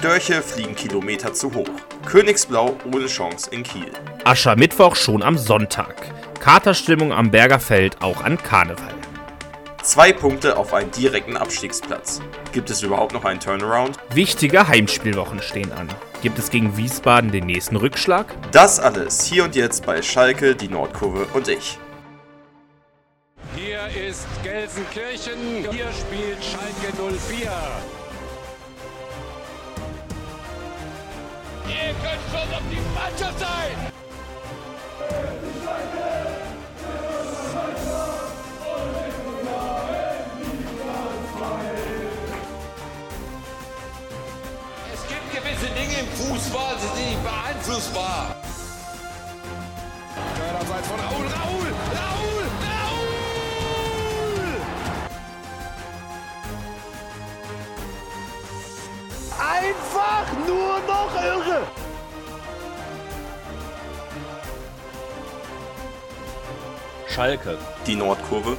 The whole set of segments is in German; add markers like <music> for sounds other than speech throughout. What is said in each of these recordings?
Störche fliegen Kilometer zu hoch. Königsblau ohne Chance in Kiel. Aschermittwoch schon am Sonntag. Katerstimmung am Berger Feld auch an Karneval. Zwei Punkte auf einen direkten Abstiegsplatz. Gibt es überhaupt noch einen Turnaround? Wichtige Heimspielwochen stehen an. Gibt es gegen Wiesbaden den nächsten Rückschlag? Das alles hier und jetzt bei Schalke, die Nordkurve und ich. Hier ist Gelsenkirchen, hier spielt Schalke 04. Ihr könnt schon auf die Mannschaft sein! Es gibt gewisse Dinge im Fußball, die sind nicht beeinflussbar. Abseits von Raul, Raul, Raul! Einfach nur noch irre! Schalke Die Nordkurve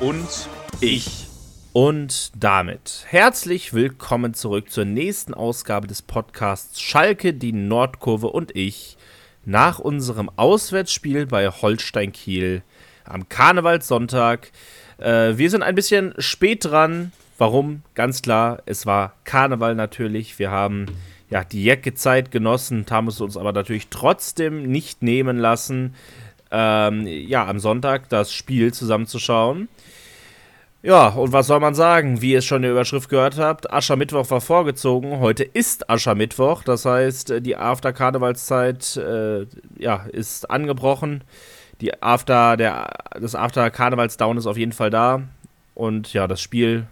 und ich. Und damit herzlich willkommen zurück zur nächsten Ausgabe des Podcasts Schalke, die Nordkurve und ich. Nach unserem Auswärtsspiel bei Holstein Kiel am Karnevalssonntag. Äh, wir sind ein bisschen spät dran. Warum? Ganz klar, es war Karneval natürlich. Wir haben ja die Jacke-Zeit genossen, haben es uns aber natürlich trotzdem nicht nehmen lassen, ähm, ja, am Sonntag das Spiel zusammenzuschauen. Ja, und was soll man sagen? Wie ihr es schon in der Überschrift gehört habt, Aschermittwoch war vorgezogen. Heute ist Aschermittwoch. Das heißt, die After-Karnevalszeit äh, ja, ist angebrochen. Die After, der, das After-Karnevals-Down ist auf jeden Fall da. Und ja, das Spiel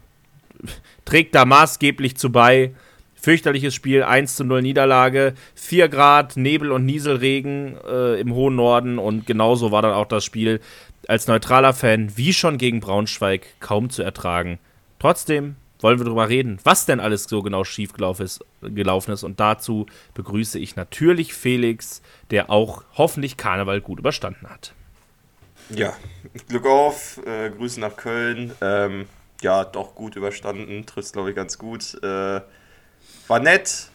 trägt da maßgeblich zu bei. Fürchterliches Spiel, 1 zu 0 Niederlage, 4 Grad, Nebel und Nieselregen äh, im hohen Norden und genauso war dann auch das Spiel als neutraler Fan, wie schon gegen Braunschweig, kaum zu ertragen. Trotzdem wollen wir darüber reden, was denn alles so genau schief gelaufen ist. Und dazu begrüße ich natürlich Felix, der auch hoffentlich Karneval gut überstanden hat. Ja, Glück auf, äh, Grüße nach Köln. Ähm, ja, doch gut überstanden, trifft glaube ich ganz gut. Äh, war nett,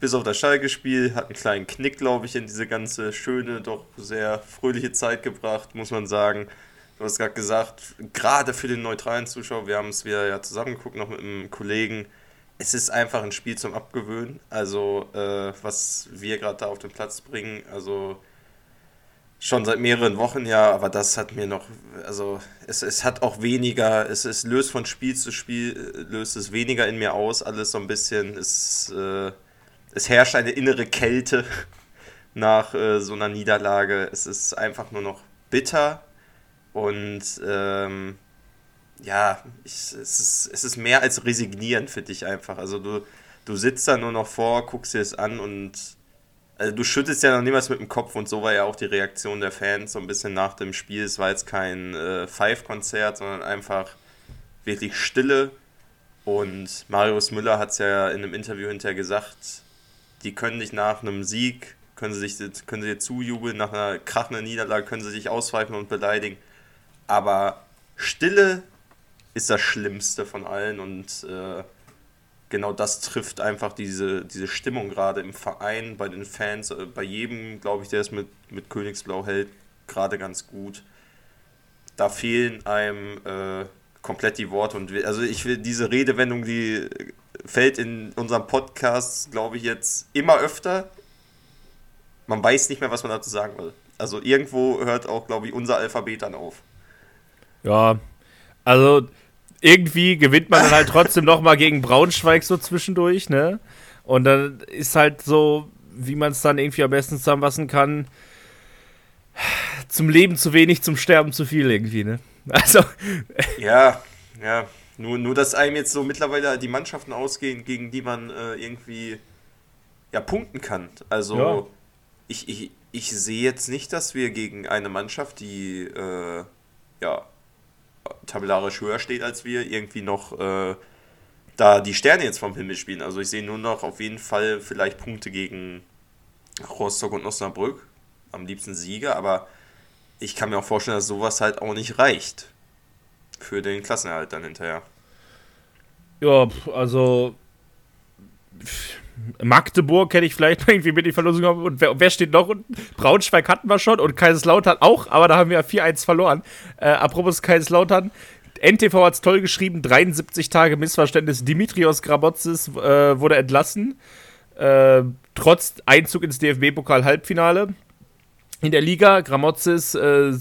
bis auf das Schalke-Spiel, hat einen kleinen Knick, glaube ich, in diese ganze schöne, doch sehr fröhliche Zeit gebracht, muss man sagen. Du hast gerade gesagt, gerade für den neutralen Zuschauer, wir haben es wieder ja zusammengeguckt, noch mit einem Kollegen, es ist einfach ein Spiel zum Abgewöhnen. Also, äh, was wir gerade da auf den Platz bringen, also schon seit mehreren Wochen ja, aber das hat mir noch, also es, es hat auch weniger, es, es löst von Spiel zu Spiel, äh, löst es weniger in mir aus, alles so ein bisschen, es, äh, es herrscht eine innere Kälte <laughs> nach äh, so einer Niederlage. Es ist einfach nur noch bitter und ähm, ja, ich, es, ist, es ist mehr als resignieren für dich einfach. Also du, du sitzt da nur noch vor, guckst dir es an und also du schüttelst ja noch niemals mit dem Kopf und so war ja auch die Reaktion der Fans so ein bisschen nach dem Spiel. Es war jetzt kein äh, Five-Konzert, sondern einfach wirklich Stille. Und Marius Müller hat es ja in einem Interview hinterher gesagt, die können dich nach einem Sieg, können sie, sich, können sie dir zujubeln, nach einer krachenden Niederlage können sie dich auspfeifen und beleidigen. Aber Stille ist das Schlimmste von allen und äh, genau das trifft einfach diese, diese Stimmung gerade im Verein, bei den Fans, äh, bei jedem, glaube ich, der es mit, mit Königsblau hält, gerade ganz gut. Da fehlen einem äh, komplett die Worte und also ich will diese Redewendung, die fällt in unserem Podcast, glaube ich, jetzt immer öfter. Man weiß nicht mehr, was man dazu sagen will. Also irgendwo hört auch, glaube ich, unser Alphabet dann auf. Ja, also irgendwie gewinnt man dann halt trotzdem noch mal gegen Braunschweig so zwischendurch, ne? Und dann ist halt so, wie man es dann irgendwie am besten zusammenfassen kann, zum Leben zu wenig, zum Sterben zu viel irgendwie, ne? <laughs> Also. Ja, ja. Nur, nur, dass einem jetzt so mittlerweile die Mannschaften ausgehen, gegen die man äh, irgendwie ja punkten kann. Also Ja. ich, ich, ich sehe jetzt nicht, dass wir gegen eine Mannschaft, die äh, ja tabellarisch höher steht als wir, irgendwie noch äh, da die Sterne jetzt vom Himmel spielen. Also ich sehe nur noch auf jeden Fall vielleicht Punkte gegen Rostock und Osnabrück. Am liebsten Sieger, aber ich kann mir auch vorstellen, dass sowas halt auch nicht reicht. Für den Klassenerhalt dann hinterher. Ja, also. Magdeburg hätte ich vielleicht irgendwie mit die Verlosung gehabt. Und wer, wer, steht noch unten? Braunschweig hatten wir schon und Kaiserslautern auch, aber da haben wir 4-1 verloren. Äh, apropos Kaiserslautern. NTV hat es toll geschrieben, 73 Tage Missverständnis. Dimitrios Grabotzis äh, wurde entlassen, äh, trotz Einzug ins DFB-Pokal-Halbfinale in der Liga. Gramozis äh,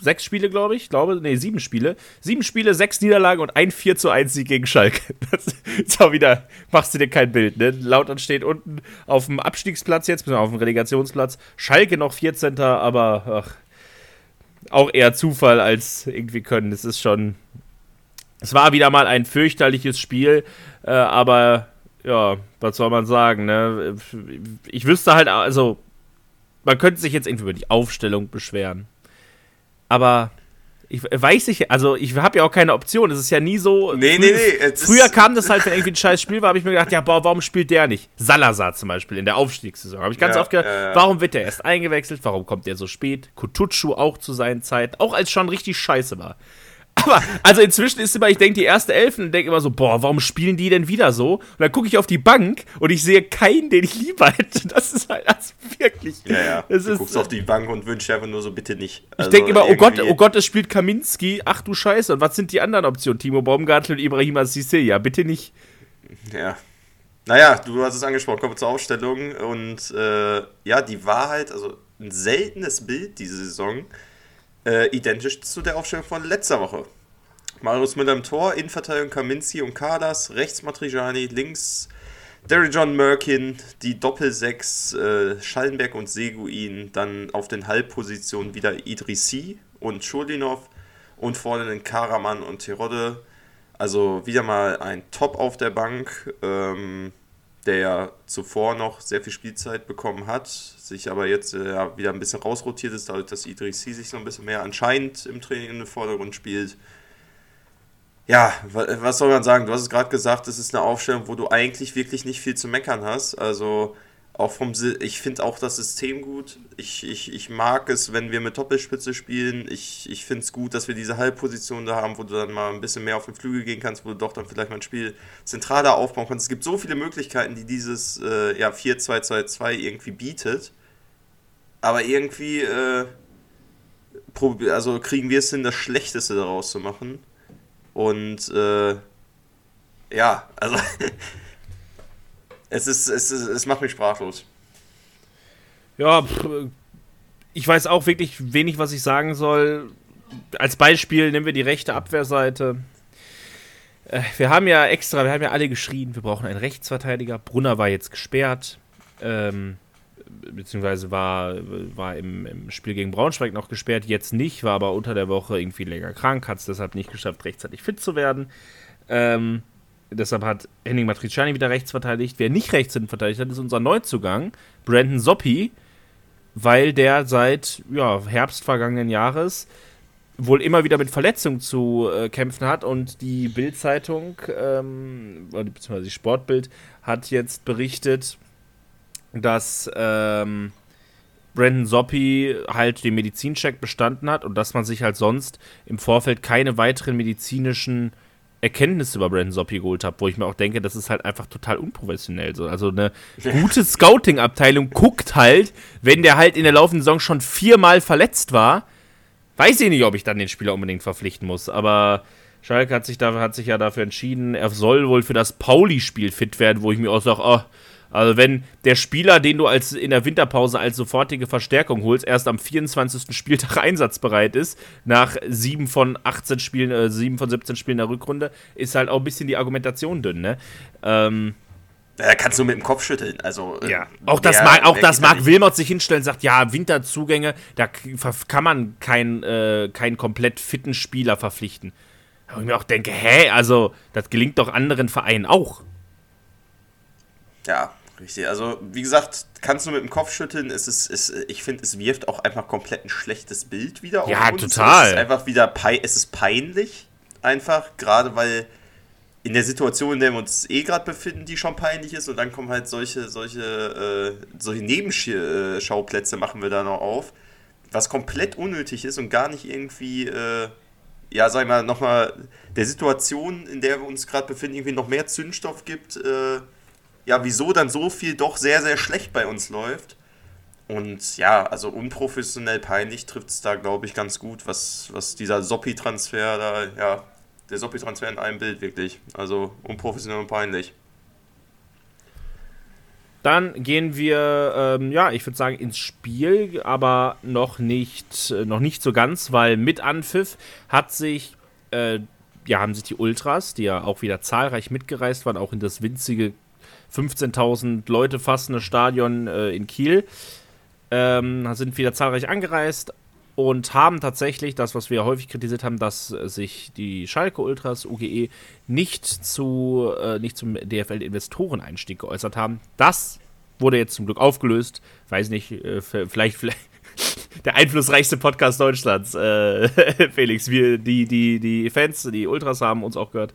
sechs Spiele, glaube ich. glaube, nee, sieben Spiele. Sieben Spiele, sechs Niederlagen und ein 4 zu 1 Sieg gegen Schalke. <laughs> Das ist auch wieder, machst du dir kein Bild, ne? Lautern steht unten auf dem Abstiegsplatz jetzt, auf dem Relegationsplatz. Schalke noch 14. aber ach, auch eher Zufall als irgendwie können. Es ist schon. Es war wieder mal ein fürchterliches Spiel, äh, aber ja, was soll man sagen, ne? Ich wüsste halt, also man könnte sich jetzt irgendwie über die Aufstellung beschweren. Aber ich weiß nicht, also ich habe ja auch keine Option. Es ist ja nie so. Nee, nee, nee. Früher kam das halt, wenn irgendwie ein scheiß Spiel war, habe ich mir gedacht, ja, boah, warum spielt der nicht? Salazar zum Beispiel in der Aufstiegssaison. Habe ich ganz ja, oft gedacht, äh, warum wird der erst eingewechselt? Warum kommt der so spät? Kutucu auch zu seinen Zeiten, auch als schon richtig scheiße war. Aber, also inzwischen ist immer, ich denke, die erste Elfen und denke immer so, boah, warum spielen die denn wieder so? Und dann gucke ich auf die Bank und ich sehe keinen, den ich lieber hätte. Das ist halt also wirklich. Ja, ja. Du ist, guckst auf die Bank und wünschst einfach nur so, bitte nicht. ich denke immer, oh Gott, oh Gott, es spielt Kaminski. Ach du Scheiße. Und was sind die anderen Optionen? Timo Baumgartel und Ibrahim Sissé. Ja, bitte nicht. Ja. Naja, du hast es angesprochen, kommen wir zur Aufstellung. Und äh, ja, die Wahrheit, also ein seltenes Bild diese Saison äh, identisch zu der Aufstellung von letzter Woche. Marius Müller im Tor, Innenverteidigung Kaminski und Kadas, rechts Matriciani, links Derry John Merkin, die Doppel-6 äh, Schallenberg und Seguin, dann auf den Halbpositionen wieder Idrissi und Schulinov und vorne den Karaman und Terodde. Also wieder mal ein Top auf der Bank, ähm, der ja zuvor noch sehr viel Spielzeit bekommen hat, sich aber jetzt äh, wieder ein bisschen rausrotiert ist, dadurch, dass Idrissi sich so ein bisschen mehr anscheinend im Training in den Vordergrund spielt. Ja, was soll man sagen? Du hast es gerade gesagt, es ist eine Aufstellung, wo du eigentlich wirklich nicht viel zu meckern hast. Also auch vom ich finde auch das System gut. Ich, ich, ich mag es, wenn wir mit Doppelspitze spielen. Ich, ich finde es gut, dass wir diese Halbposition da haben, wo du dann mal ein bisschen mehr auf den Flügel gehen kannst, wo du doch dann vielleicht mal ein Spiel zentraler aufbauen kannst. Es gibt so viele Möglichkeiten, die dieses äh, ja, 4-2-2-2 irgendwie bietet. Aber irgendwie äh, also kriegen wir es hin, das Schlechteste daraus zu machen. Und äh, ja, also <laughs> es ist, es ist, es macht mich sprachlos. Ja, ich weiß auch wirklich wenig, was ich sagen soll. Als Beispiel nehmen wir die rechte Abwehrseite. Äh, wir haben ja extra, wir haben ja alle geschrien, wir brauchen einen Rechtsverteidiger. Brunner war jetzt gesperrt. Ähm, beziehungsweise war, war im, im, Spiel gegen Braunschweig noch gesperrt, jetzt nicht, war aber unter der Woche irgendwie länger krank, hat es deshalb nicht geschafft, rechtzeitig fit zu werden. Ähm, deshalb hat Henning Matriciani wieder rechts verteidigt. Wer nicht rechts verteidigt hat, ist unser Neuzugang, Brandon Soppi, weil der seit ja, Herbst vergangenen Jahres wohl immer wieder mit Verletzungen zu äh, kämpfen hat und die Bild-Zeitung, ähm, beziehungsweise die Sportbild, hat jetzt berichtet, dass ähm, Brandon Soppi halt den Medizincheck bestanden hat und dass man sich halt sonst im Vorfeld keine weiteren medizinischen Erkenntnisse über Brandon Soppi geholt hat, wo ich mir auch denke, das ist halt einfach total unprofessionell. So. Also eine gute Scouting-Abteilung guckt halt, wenn der halt in der laufenden Saison schon viermal verletzt war, weiß ich nicht, ob ich dann den Spieler unbedingt verpflichten muss, aber Schalke hat sich, da, hat sich ja dafür entschieden, er soll wohl für das Pauli-Spiel fit werden, wo ich mir auch sage, oh, also wenn der Spieler, den du als in der Winterpause als sofortige Verstärkung holst, erst am 24. Spieltag <laughs> einsatzbereit ist, nach 7 von 18 Spielen, äh, 7 von 17 Spielen der Rückrunde, ist halt auch ein bisschen die Argumentation dünn, ne? Ähm, da kannst du mit dem Kopf schütteln. Also, äh, ja. Auch das, mag, auch das mag Wilmot sich hinstellen und sagt, ja, Winterzugänge, da kann man keinen äh, kein komplett fitten Spieler verpflichten. Wo ich mir auch denke, hä, also, das gelingt doch anderen Vereinen auch. Ja, richtig. Also, wie gesagt, kannst du mit dem Kopf schütteln. Es ist, es, ich finde, es wirft auch einfach komplett ein schlechtes Bild wieder auf ja, uns. Ja, total. Es ist einfach wieder es ist peinlich. Einfach, gerade weil in der Situation, in der wir uns eh gerade befinden, die schon peinlich ist, und dann kommen halt solche, solche, äh, solche Nebenschauplätze machen wir da noch auf, was komplett unnötig ist und gar nicht irgendwie, äh, ja, sag ich mal, nochmal der Situation, in der wir uns gerade befinden, irgendwie noch mehr Zündstoff gibt, äh, ja, wieso dann so viel doch sehr, sehr schlecht bei uns läuft. Und ja, also unprofessionell peinlich trifft es da, glaube ich, ganz gut, was, was dieser Soppi-Transfer da, ja, der Soppi-Transfer in einem Bild wirklich. Also unprofessionell und peinlich. Dann gehen wir, ähm, ja, ich würde sagen, ins Spiel, aber noch nicht, äh, noch nicht so ganz, weil mit Anpfiff hat sich, äh, ja, haben sich die Ultras, die ja auch wieder zahlreich mitgereist waren, auch in das winzige 15.000 Leute fassende Stadion äh, in Kiel, ähm, sind wieder zahlreich angereist und haben tatsächlich das, was wir häufig kritisiert haben, dass sich die Schalke Ultras UGE nicht zu äh, nicht zum DFL Investoren Einstieg geäußert haben. Das wurde jetzt zum Glück aufgelöst. Weiß nicht, äh, vielleicht, vielleicht <laughs> der einflussreichste Podcast Deutschlands, äh, <laughs> Felix. Wir, die, die, die Fans, die Ultras haben uns auch gehört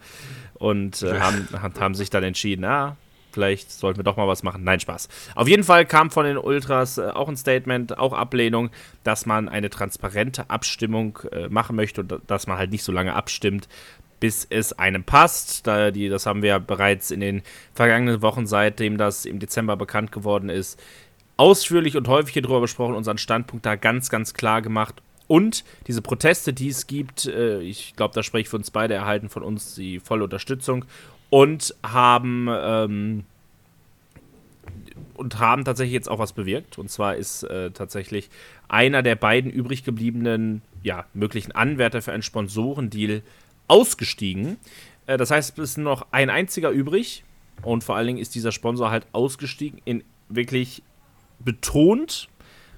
und äh, haben, haben sich dann entschieden, ah, vielleicht sollten wir doch mal was machen. Nein, Spaß. Auf jeden Fall kam von den Ultras äh, auch ein Statement, auch Ablehnung, dass man eine transparente Abstimmung äh, machen möchte und dass man halt nicht so lange abstimmt, bis es einem passt. Da die, das haben wir ja bereits in den vergangenen Wochen, seitdem das im Dezember bekannt geworden ist, ausführlich und häufig hier drüber besprochen, unseren Standpunkt da ganz, ganz klar gemacht. Und diese Proteste, die es gibt, äh, ich glaube, da spreche ich für uns beide, erhalten von uns die volle Unterstützung und haben ähm, und haben tatsächlich jetzt auch was bewirkt. Und zwar ist äh, tatsächlich einer der beiden übrig gebliebenen ja, möglichen Anwärter für einen Sponsorendeal ausgestiegen. Äh, das heißt, es ist noch ein einziger übrig. Und vor allen Dingen ist dieser Sponsor halt ausgestiegen in wirklich betont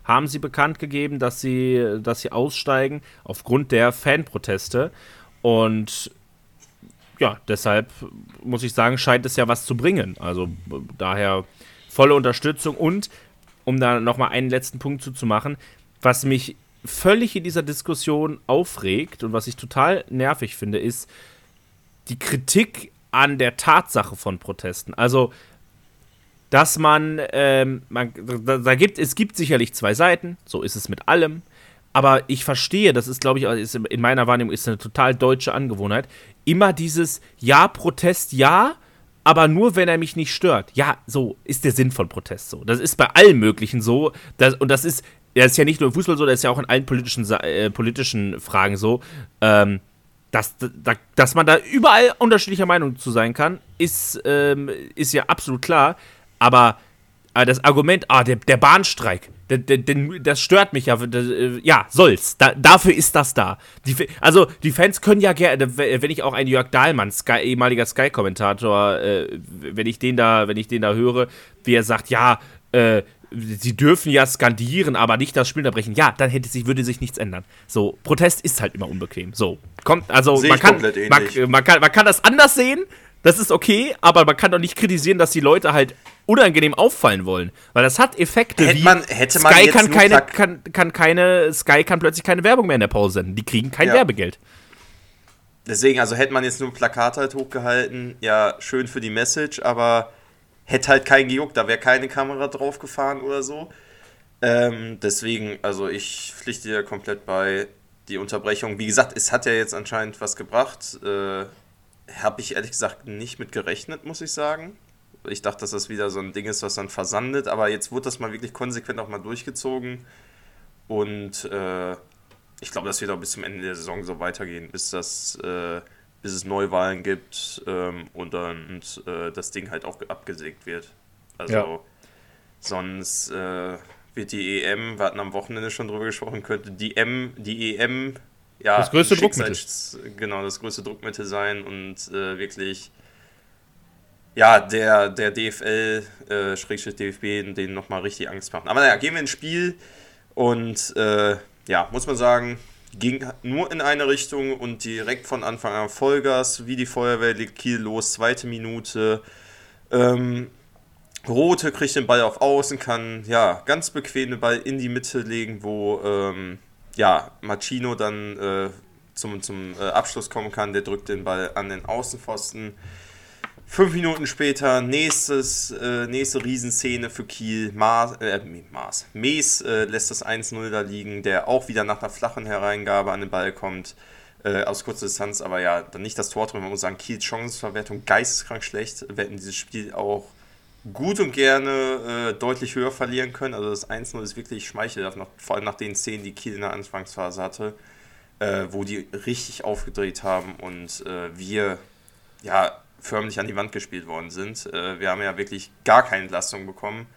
haben sie bekannt gegeben, dass sie, dass sie aussteigen aufgrund der Fanproteste. Und ja, deshalb muss ich sagen, scheint es ja was zu bringen. Also daher volle Unterstützung und um da nochmal einen letzten Punkt zuzumachen, was mich völlig in dieser Diskussion aufregt und was ich total nervig finde, ist die Kritik an der Tatsache von Protesten. Also, dass man, ähm, man da, da, gibt es gibt sicherlich zwei Seiten, so ist es mit allem. Aber ich verstehe, das ist, glaube ich, ist in meiner Wahrnehmung ist eine total deutsche Angewohnheit. Immer dieses Ja, Protest, ja, aber nur, wenn er mich nicht stört. Ja, so ist der Sinn von Protest so. Das ist bei allen Möglichen so. Das, und das ist ja, ist ja nicht nur im Fußball so, das ist ja auch in allen politischen, äh, politischen Fragen so. Ähm, dass, da, dass man da überall unterschiedlicher Meinung zu sein kann, ist, ähm, ist ja absolut klar. Aber äh, das Argument, ah, der, der Bahnstreik, das stört mich ja. Äh, ja, soll's. Da, dafür ist das da. Die, also, die Fans können ja gerne, wenn ich auch einen Jörg Dahlmann, Sky, ehemaliger Sky-Kommentator, äh, wenn ich den da, wenn ich den da höre, wie er sagt, ja, äh, sie dürfen ja skandieren, aber nicht das Spiel unterbrechen. Ja, dann hätte sich, würde sich nichts ändern. So, Protest ist halt immer unbequem. So, kommt, also man kann, man, man, kann, man kann das anders sehen, das ist okay, aber man kann doch nicht kritisieren, dass die Leute halt unangenehm auffallen wollen. Weil das hat Effekte hätte wie man, hätte man Sky kann keine, kann, kann keine, Sky kann plötzlich keine Werbung mehr in der Pause senden. Die kriegen kein ja. Werbegeld. Deswegen, also hätte man jetzt nur Plakat halt hochgehalten, ja, schön für die Message, aber hätte halt keinen gejuckt, da wäre keine Kamera drauf gefahren oder so. Ähm, deswegen, also ich pflichte dir komplett bei die Unterbrechung. Wie gesagt, es hat ja jetzt anscheinend was gebracht. Äh, Habe ich ehrlich gesagt nicht mit gerechnet, muss ich sagen. Ich dachte, dass das wieder so ein Ding ist, was dann versandet, aber jetzt wurde das mal wirklich konsequent auch mal durchgezogen. Und äh, ich glaube, das wird auch bis zum Ende der Saison so weitergehen, bis das äh, bis es Neuwahlen gibt ähm, und dann äh, das Ding halt auch abgesägt wird. Also ja. sonst äh, wird die EM, wir hatten am Wochenende schon drüber gesprochen, könnte die M, die EM ja das größte Druckmittel. Genau, das größte Druckmittel sein und äh, wirklich ja, der, der DFL, äh, Schrägstrich DFB, denen nochmal richtig Angst machen. Aber naja, gehen wir ins Spiel und äh, ja, muss man sagen, ging nur in eine Richtung und direkt von Anfang an Vollgas, wie die Feuerwehr legt Kiel los, zweite Minute. Ähm, Rote kriegt den Ball auf Außen, kann ja ganz bequem den Ball in die Mitte legen, wo ähm, ja, Machino dann äh, zum, zum äh, Abschluss kommen kann. Der drückt den Ball an den Außenpfosten. Fünf Minuten später, nächstes, äh, nächste Riesenszene für Kiel. Maas, äh, Maas. Mees äh, lässt das 1-0 da liegen, der auch wieder nach einer flachen Hereingabe an den Ball kommt. Äh, aus kurzer Distanz, aber ja, dann nicht das Tor drin. Man muss sagen, Kiels Chancenverwertung geisteskrank schlecht. Wir hätten dieses Spiel auch gut und gerne äh, deutlich höher verlieren können. Also das 1-0 ist wirklich schmeichelhaft, nach, vor allem nach den Szenen, die Kiel in der Anfangsphase hatte, äh, wo die richtig aufgedreht haben und äh, wir ja förmlich an die Wand gespielt worden sind. Äh, wir haben ja wirklich gar keine Entlastung bekommen.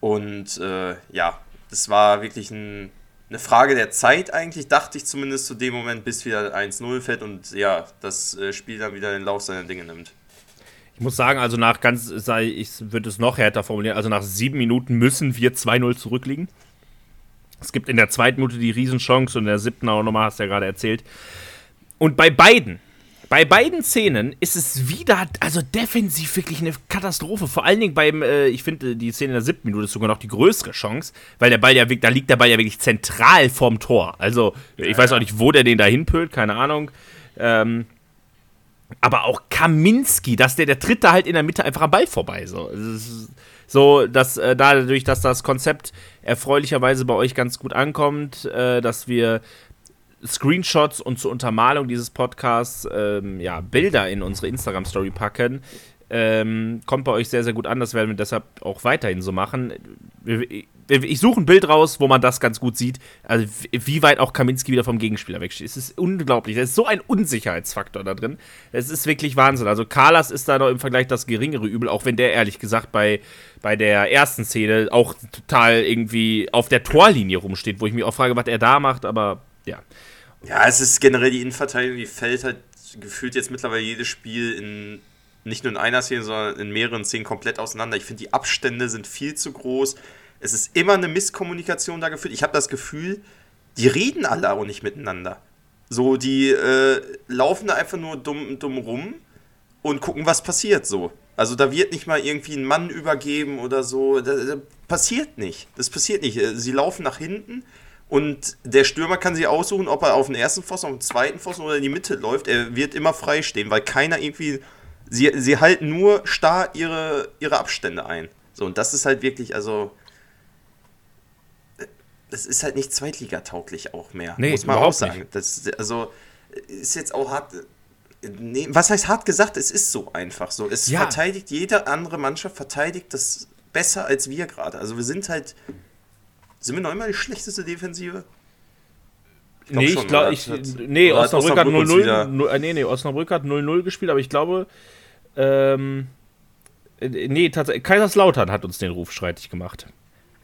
Und äh, ja, das war wirklich ein, eine Frage der Zeit eigentlich, dachte ich zumindest zu dem Moment, bis wieder 1-0 fällt und ja, das äh, Spiel dann wieder den Lauf seiner Dinge nimmt. Ich muss sagen, also nach ganz, ich würde es noch härter formulieren, also nach sieben Minuten müssen wir 2-0 zurückliegen. Es gibt in der zweiten Minute die Riesenchance und in der siebten auch nochmal, hast du ja gerade erzählt. Und bei beiden, bei beiden Szenen ist es wieder, also defensiv wirklich eine Katastrophe. Vor allen Dingen beim, äh, ich finde, die Szene in der siebten Minute ist sogar noch die größere Chance, weil der Ball ja, da liegt der Ball ja wirklich zentral vorm Tor. Also, ich weiß auch nicht, wo der den da hinpölt, keine Ahnung. Ähm, aber auch Kaminski, dass der, der tritt da halt in der Mitte einfach am Ball vorbei. So, so dass äh, dadurch, dass das Konzept erfreulicherweise bei euch ganz gut ankommt, äh, dass wir Screenshots und zur Untermalung dieses Podcasts ähm, ja, Bilder in unsere Instagram-Story packen, ähm, kommt bei euch sehr, sehr gut an. Das werden wir deshalb auch weiterhin so machen. Ich suche ein Bild raus, wo man das ganz gut sieht. Also, wie weit auch Kaminski wieder vom Gegenspieler wegsteht. Es ist unglaublich. Da ist so ein Unsicherheitsfaktor da drin. Es ist wirklich Wahnsinn. Also, Carlas ist da noch im Vergleich das geringere Übel, auch wenn der ehrlich gesagt bei, bei der ersten Szene auch total irgendwie auf der Torlinie rumsteht, wo ich mich auch frage, was er da macht. Aber ja. Ja, es ist generell die Innenverteidigung, die fällt halt gefühlt jetzt mittlerweile jedes Spiel in nicht nur in einer Szene, sondern in mehreren Szenen komplett auseinander. Ich finde, die Abstände sind viel zu groß. Es ist immer eine Misskommunikation da gefühlt. Ich habe das Gefühl, die reden alle auch nicht miteinander. So, die äh, laufen da einfach nur dumm, dumm rum und gucken, was passiert so. Also da wird nicht mal irgendwie ein Mann übergeben oder so. Das, das passiert nicht. Das passiert nicht. Sie laufen nach hinten und der Stürmer kann sich aussuchen, ob er auf den ersten Pfosten, auf den zweiten Pfosten oder in die Mitte läuft. Er wird immer frei stehen, weil keiner irgendwie sie, sie halten nur starr ihre, ihre Abstände ein. So, und das ist halt wirklich, also. Das ist halt nicht zweitligatauglich auch mehr, nee, muss man auch sagen. Das, also, ist jetzt auch hart. Nee, was heißt hart gesagt? Es ist so einfach so. Es ja. verteidigt, jede andere Mannschaft verteidigt das besser als wir gerade. Also, wir sind halt. Sind wir noch immer die schlechteste Defensive? Ich nee, ich glaube, ich, nee, Osnabrück, hat 0-0, nee, nee, Osnabrück hat 0-0 gespielt, aber ich glaube, ähm, äh, nee, tatsächlich, Kaiserslautern hat uns den Ruf streitig gemacht.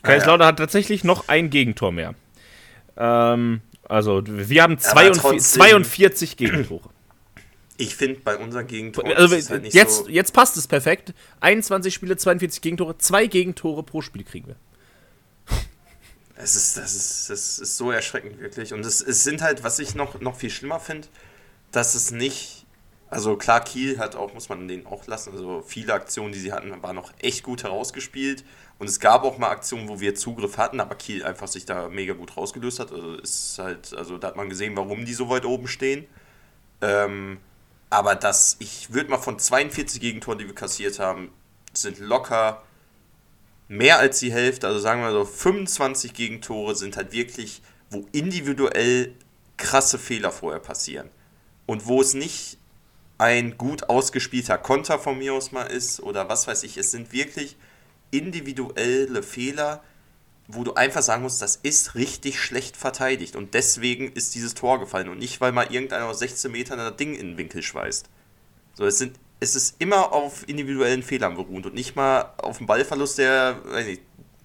Kaiserslautern hat tatsächlich noch ein Gegentor mehr. Ähm, also, wir haben 42, 42 Gegentore. Ich finde bei unseren Gegentoren. Also, halt jetzt, so jetzt passt es perfekt. 21 Spiele, 42 Gegentore. Zwei Gegentore pro Spiel kriegen wir. Es ist, das, ist, das ist so erschreckend, wirklich. Und es, es sind halt, was ich noch, noch viel schlimmer finde, dass es nicht also klar, Kiel hat auch, muss man den auch lassen, also viele Aktionen, die sie hatten, waren noch echt gut herausgespielt. Und es gab auch mal Aktionen, wo wir Zugriff hatten, aber Kiel einfach sich da mega gut rausgelöst hat. Also ist halt, also da hat man gesehen, warum die so weit oben stehen. Ähm, aber das, ich würde mal von 42 Gegentoren, die wir kassiert haben, sind locker mehr als die Hälfte, also sagen wir so 25 Gegentore sind halt wirklich, wo individuell krasse Fehler vorher passieren. Und wo es nicht ein gut ausgespielter Konter von mir aus mal ist oder was weiß ich. Es sind wirklich individuelle Fehler, wo du einfach sagen musst, das ist richtig schlecht verteidigt und deswegen ist dieses Tor gefallen und nicht, weil mal irgendeiner aus 16 Metern ein Ding in den Winkel schweißt. So, es, sind, es ist immer auf individuellen Fehlern beruht und nicht mal auf dem Ballverlust, der nicht,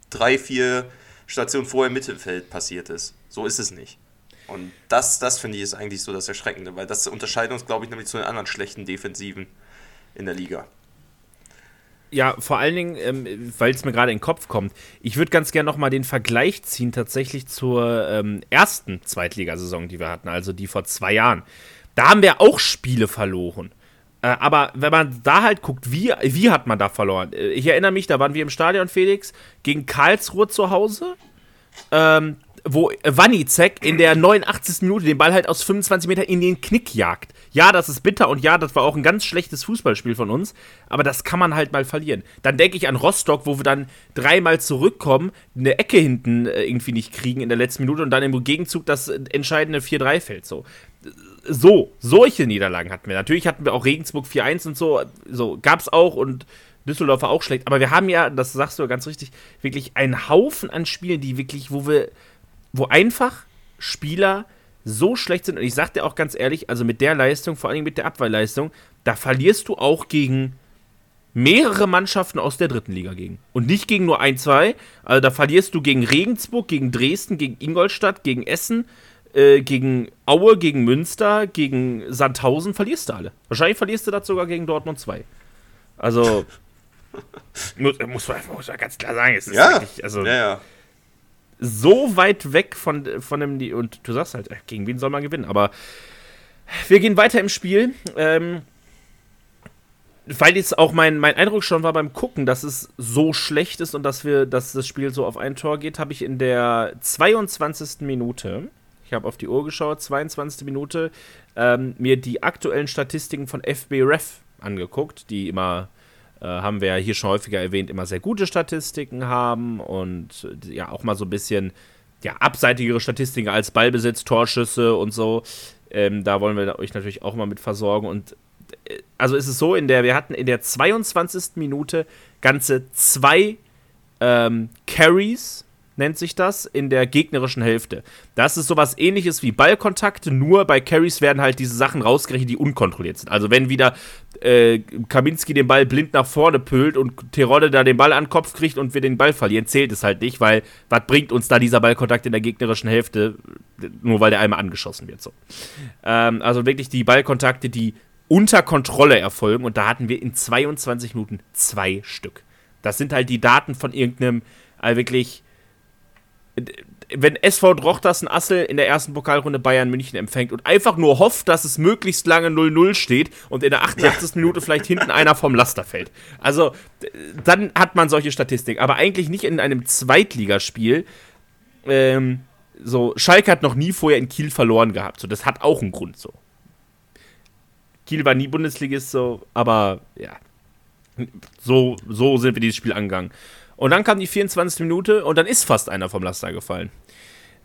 drei, vier Stationen vorher im Mittelfeld passiert ist. So ist es nicht. Und das, das finde ich ist eigentlich so das Erschreckende, weil das unterscheidet uns, glaube ich, nämlich zu den anderen schlechten Defensiven in der Liga. Ja, vor allen Dingen, ähm, weil es mir gerade in den Kopf kommt, ich würde ganz gerne nochmal den Vergleich ziehen tatsächlich zur ähm, ersten Zweitligasaison, die wir hatten, also die vor zwei Jahren. Da haben wir auch Spiele verloren. Äh, aber wenn man da halt guckt, wie, wie hat man da verloren? Äh, ich erinnere mich, da waren wir im Stadion, Felix, gegen Karlsruhe zu Hause. Ähm, wo Wanizek in der 89. Minute den Ball halt aus 25 Metern in den Knick jagt. Ja, das ist bitter und ja, das war auch ein ganz schlechtes Fußballspiel von uns, aber das kann man halt mal verlieren. Dann denke ich an Rostock, wo wir dann dreimal zurückkommen, eine Ecke hinten äh, irgendwie nicht kriegen in der letzten Minute und dann im Gegenzug das entscheidende 4-3 fällt. So. so, solche Niederlagen hatten wir. Natürlich hatten wir auch Regensburg 4-1 und so, so gab's auch und Düsseldorfer auch schlecht. Aber wir haben ja, das sagst du ja ganz richtig, wirklich einen Haufen an Spielen, die wirklich, wo wir, wo einfach Spieler so schlecht sind. Und ich sag dir auch ganz ehrlich, also mit der Leistung, vor allem mit der Abwehrleistung, da verlierst du auch gegen mehrere Mannschaften aus der dritten Liga gegen. Und nicht gegen nur ein, zwei. Also da verlierst du gegen Regensburg, gegen Dresden, gegen Ingolstadt, gegen Essen, äh, gegen Aue, gegen Münster, gegen Sandhausen, verlierst du alle. Wahrscheinlich verlierst du das sogar gegen Dortmund 2. Also, <laughs> muss, muss, man, muss man ganz klar sagen, es ist Ja, wirklich, also ja, ja. So weit weg von, von dem, und du sagst halt, äh, gegen wen soll man gewinnen? Aber wir gehen weiter im Spiel. Ähm, weil jetzt auch mein, mein Eindruck schon war beim Gucken, dass es so schlecht ist und dass wir, dass das Spiel so auf ein Tor geht, habe ich in der 22. Minute, ich habe auf die Uhr geschaut, 22. Minute, ähm, mir die aktuellen Statistiken von FB Ref angeguckt, die immer, äh, haben wir ja hier schon häufiger erwähnt, immer sehr gute Statistiken haben und äh, ja auch mal so ein bisschen ja, abseitigere Statistiken als Ballbesitz, Torschüsse und so. Ähm, da wollen wir euch natürlich auch mal mit versorgen. Und äh, also ist es so, in der, wir hatten in der 22. Minute ganze zwei ähm, Carries, nennt sich das, in der gegnerischen Hälfte. Das ist sowas ähnliches wie Ballkontakte, nur bei Carries werden halt diese Sachen rausgerechnet, die unkontrolliert sind. Also wenn wieder äh, Kaminski den Ball blind nach vorne pölt und Terodde da den Ball an den Kopf kriegt und wir den Ball verlieren, zählt es halt nicht, weil was bringt uns da dieser Ballkontakt in der gegnerischen Hälfte, nur weil der einmal angeschossen wird. So. Ähm, also wirklich die Ballkontakte, die unter Kontrolle erfolgen und da hatten wir in 22 Minuten zwei Stück. Das sind halt die Daten von irgendeinem, äh, wirklich wenn SV Drochtersen Assel in der ersten Pokalrunde Bayern München empfängt und einfach nur hofft, dass es möglichst lange 0-0 steht und in der 88. <laughs> Minute vielleicht hinten einer vom Laster fällt. Also, dann hat man solche Statistiken. Aber eigentlich nicht in einem Zweitligaspiel. Ähm, so, Schalke hat noch nie vorher in Kiel verloren gehabt. So, das hat auch einen Grund so. Kiel war nie Bundesligist so, aber ja. So, so sind wir dieses Spiel angegangen. Und dann kam die 24. Minute und dann ist fast einer vom Laster gefallen.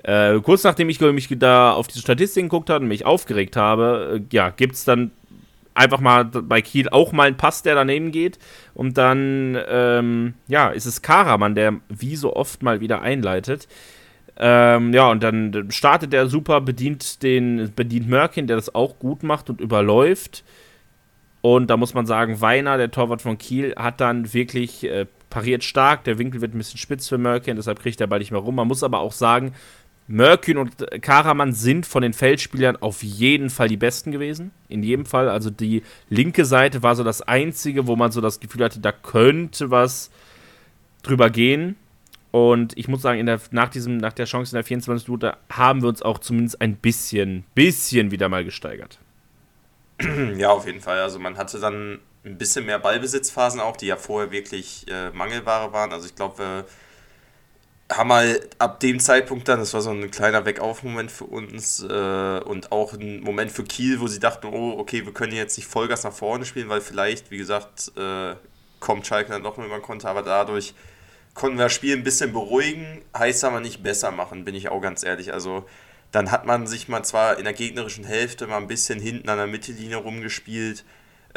Äh, kurz nachdem ich mich da auf diese Statistiken geguckt habe und mich aufgeregt habe, äh, ja, gibt es dann einfach mal bei Kiel auch mal einen Pass, der daneben geht. Und dann, ähm, ja, ist es Karaman, der wie so oft mal wieder einleitet. Ähm, ja, und dann startet er super, bedient den, bedient Mörkin, der das auch gut macht und überläuft. Und da muss man sagen, Weiner, der Torwart von Kiel, hat dann wirklich äh, pariert stark. Der Winkel wird ein bisschen spitz für Mörkin, deshalb kriegt er bald nicht mehr rum. Man muss aber auch sagen, Mörkin und Karaman sind von den Feldspielern auf jeden Fall die besten gewesen. In jedem Fall. Also die linke Seite war so das einzige, wo man so das Gefühl hatte, da könnte was drüber gehen. Und ich muss sagen, der, nach, diesem, nach der Chance in der 24 Minute haben wir uns auch zumindest ein bisschen, bisschen wieder mal gesteigert. Ja, auf jeden Fall. Also man hatte dann ein bisschen mehr Ballbesitzphasen auch, die ja vorher wirklich äh, Mangelware waren. Also ich glaube, wir haben mal ab dem Zeitpunkt dann, das war so ein kleiner Weg-auf-Moment für uns äh, und auch ein Moment für Kiel, wo sie dachten, oh, okay, wir können jetzt nicht Vollgas nach vorne spielen, weil vielleicht, wie gesagt, äh, kommt Schalke dann doch, wenn man konnte, aber dadurch konnten wir das Spiel ein bisschen beruhigen, heißt aber nicht besser machen, bin ich auch ganz ehrlich. Also dann hat man sich mal zwar in der gegnerischen Hälfte mal ein bisschen hinten an der Mittellinie rumgespielt,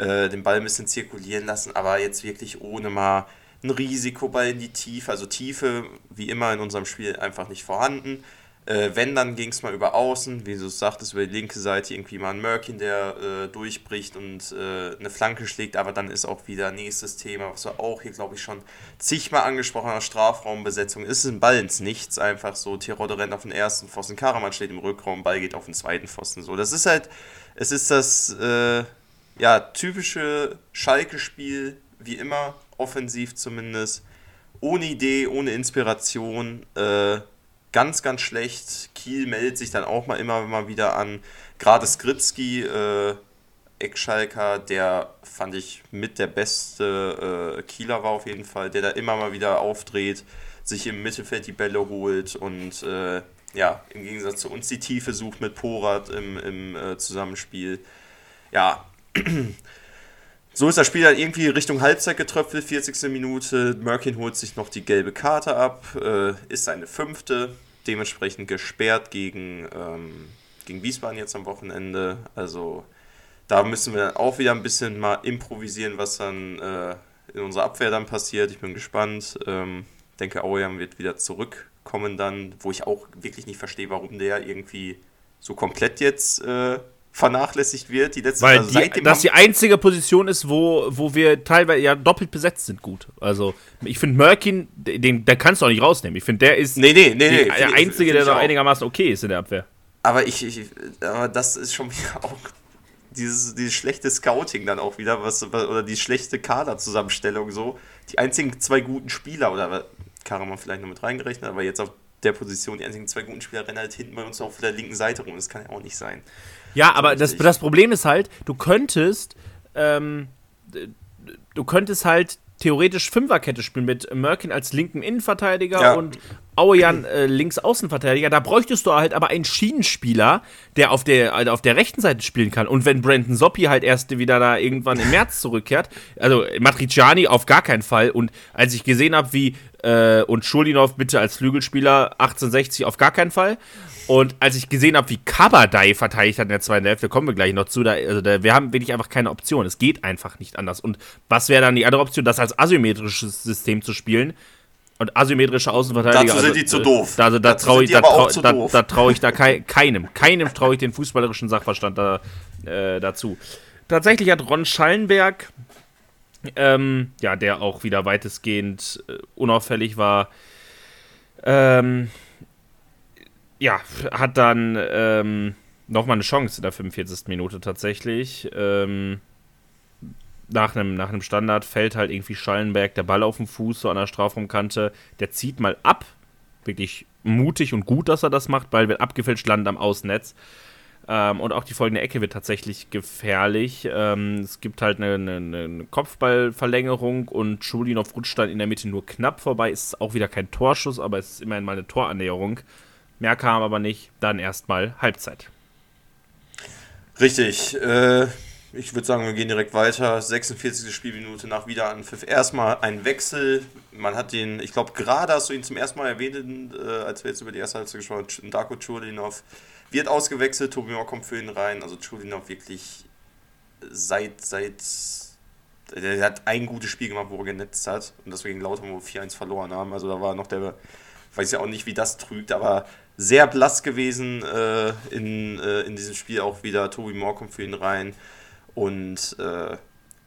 äh, den Ball ein bisschen zirkulieren lassen, aber jetzt wirklich ohne mal ein Risikoball in die Tiefe, also Tiefe wie immer in unserem Spiel einfach nicht vorhanden. Äh, wenn, dann ging es mal über außen, wie du sagtest, über die linke Seite irgendwie mal ein Mörkin, der äh, durchbricht und äh, eine Flanke schlägt, aber dann ist auch wieder nächstes Thema, was wir auch hier, glaube ich, schon zigmal angesprochen haben, Strafraumbesetzung, ist ein Ball ins Nichts, einfach so, Tirode rennt auf den ersten Pfosten, Karaman steht im Rückraum, Ball geht auf den zweiten Pfosten, so, das ist halt, es ist das, äh, ja, typische Schalke-Spiel, wie immer, offensiv zumindest, ohne Idee, ohne Inspiration, äh, ganz, ganz schlecht. Kiel meldet sich dann auch mal immer mal wieder an. Gerade Skripski, äh, Eckschalker, der fand ich mit der beste äh, Kieler war auf jeden Fall, der da immer mal wieder aufdreht, sich im Mittelfeld die Bälle holt und äh, ja, im Gegensatz zu uns die Tiefe sucht mit Porat im, im äh, Zusammenspiel. Ja, <clears throat> so ist das Spiel dann irgendwie Richtung Halbzeit getröpfelt, 40. Minute. Merkin holt sich noch die gelbe Karte ab, äh, ist seine fünfte, dementsprechend gesperrt gegen, ähm, gegen Wiesbaden jetzt am Wochenende. Also da müssen wir dann auch wieder ein bisschen mal improvisieren, was dann äh, in unserer Abwehr dann passiert. Ich bin gespannt. Ähm, denke, Aurian wird wieder zurückkommen dann, wo ich auch wirklich nicht verstehe, warum der irgendwie so komplett jetzt äh, vernachlässigt wird. Die letzte, Weil also die, das die einzige Position ist, wo, wo wir teilweise ja doppelt besetzt sind, gut. Also ich finde Merkin, den, der kannst du auch nicht rausnehmen. Ich finde, der ist nee, nee, nee, die, der Einzige, der noch einigermaßen okay ist in der Abwehr. Aber ich, ich aber das ist schon wieder <laughs> auch dieses, dieses schlechte Scouting dann auch wieder, was, oder die schlechte Kaderzusammenstellung so. Die einzigen zwei guten Spieler, oder Karaman vielleicht noch mit reingerechnet, aber jetzt auf der Position, die einzigen zwei guten Spieler rennen halt hinten bei uns auf der linken Seite rum. Das kann ja auch nicht sein. Ja, aber das, das Problem ist halt, du könntest, ähm, du könntest halt theoretisch Fünferkette spielen mit Merkin als linken Innenverteidiger ja. und Auejan äh, links Außenverteidiger. Da bräuchtest du halt aber einen Schienenspieler, der auf der, also auf der rechten Seite spielen kann. Und wenn Brandon Soppi halt erst wieder da irgendwann im März zurückkehrt, also Matriciani auf gar keinen Fall. Und als ich gesehen habe, wie äh, und Schulinov bitte als Flügelspieler 1860 auf gar keinen Fall. Und als ich gesehen habe, wie Kabadai verteidigt hat in der zweiten Hälfte, kommen wir gleich noch zu, da, also da, wir haben wirklich einfach keine Option. Es geht einfach nicht anders. Und was wäre dann die andere Option, das als asymmetrisches System zu spielen? Und asymmetrische Außenverteidiger. Dazu sind also, die zu doof. Da, da traue ich, da trau, da, da trau ich da kei keinem, keinem traue ich den fußballerischen Sachverstand da, äh, dazu. Tatsächlich hat Ron Schallenberg, ähm, ja, der auch wieder weitestgehend äh, unauffällig war, ähm, ja, hat dann ähm, nochmal eine Chance in der 45. Minute tatsächlich. Ähm, nach einem, nach einem Standard fällt halt irgendwie Schallenberg der Ball auf den Fuß, so an der Strafraumkante. Der zieht mal ab. Wirklich mutig und gut, dass er das macht. Ball wird abgefälscht, landet am Außennetz. Ähm, und auch die folgende Ecke wird tatsächlich gefährlich. Ähm, es gibt halt eine, eine, eine Kopfballverlängerung und Schulinov rutscht dann in der Mitte nur knapp vorbei. Ist auch wieder kein Torschuss, aber es ist immerhin mal eine Torannäherung. Mehr kam aber nicht. Dann erstmal Halbzeit. Richtig. Äh, ich würde sagen, wir gehen direkt weiter. 46. Spielminute nach Wiederanpfiff. Erstmal ein Wechsel. Man hat den, ich glaube, gerade hast du ihn zum ersten Mal erwähnt, äh, als wir jetzt über die erste Halbzeit gesprochen haben. Darko Chulinov wird ausgewechselt. Tobi Mohr kommt für ihn rein. Also Chulinov wirklich seit, seit der hat ein gutes Spiel gemacht, wo er genetzt hat und deswegen lauter wo 4-1 verloren haben. Also da war noch der, weiß ja auch nicht, wie das trügt, aber sehr blass gewesen äh, in, äh, in diesem Spiel auch wieder. Tobi Moore kommt für ihn rein. Und äh,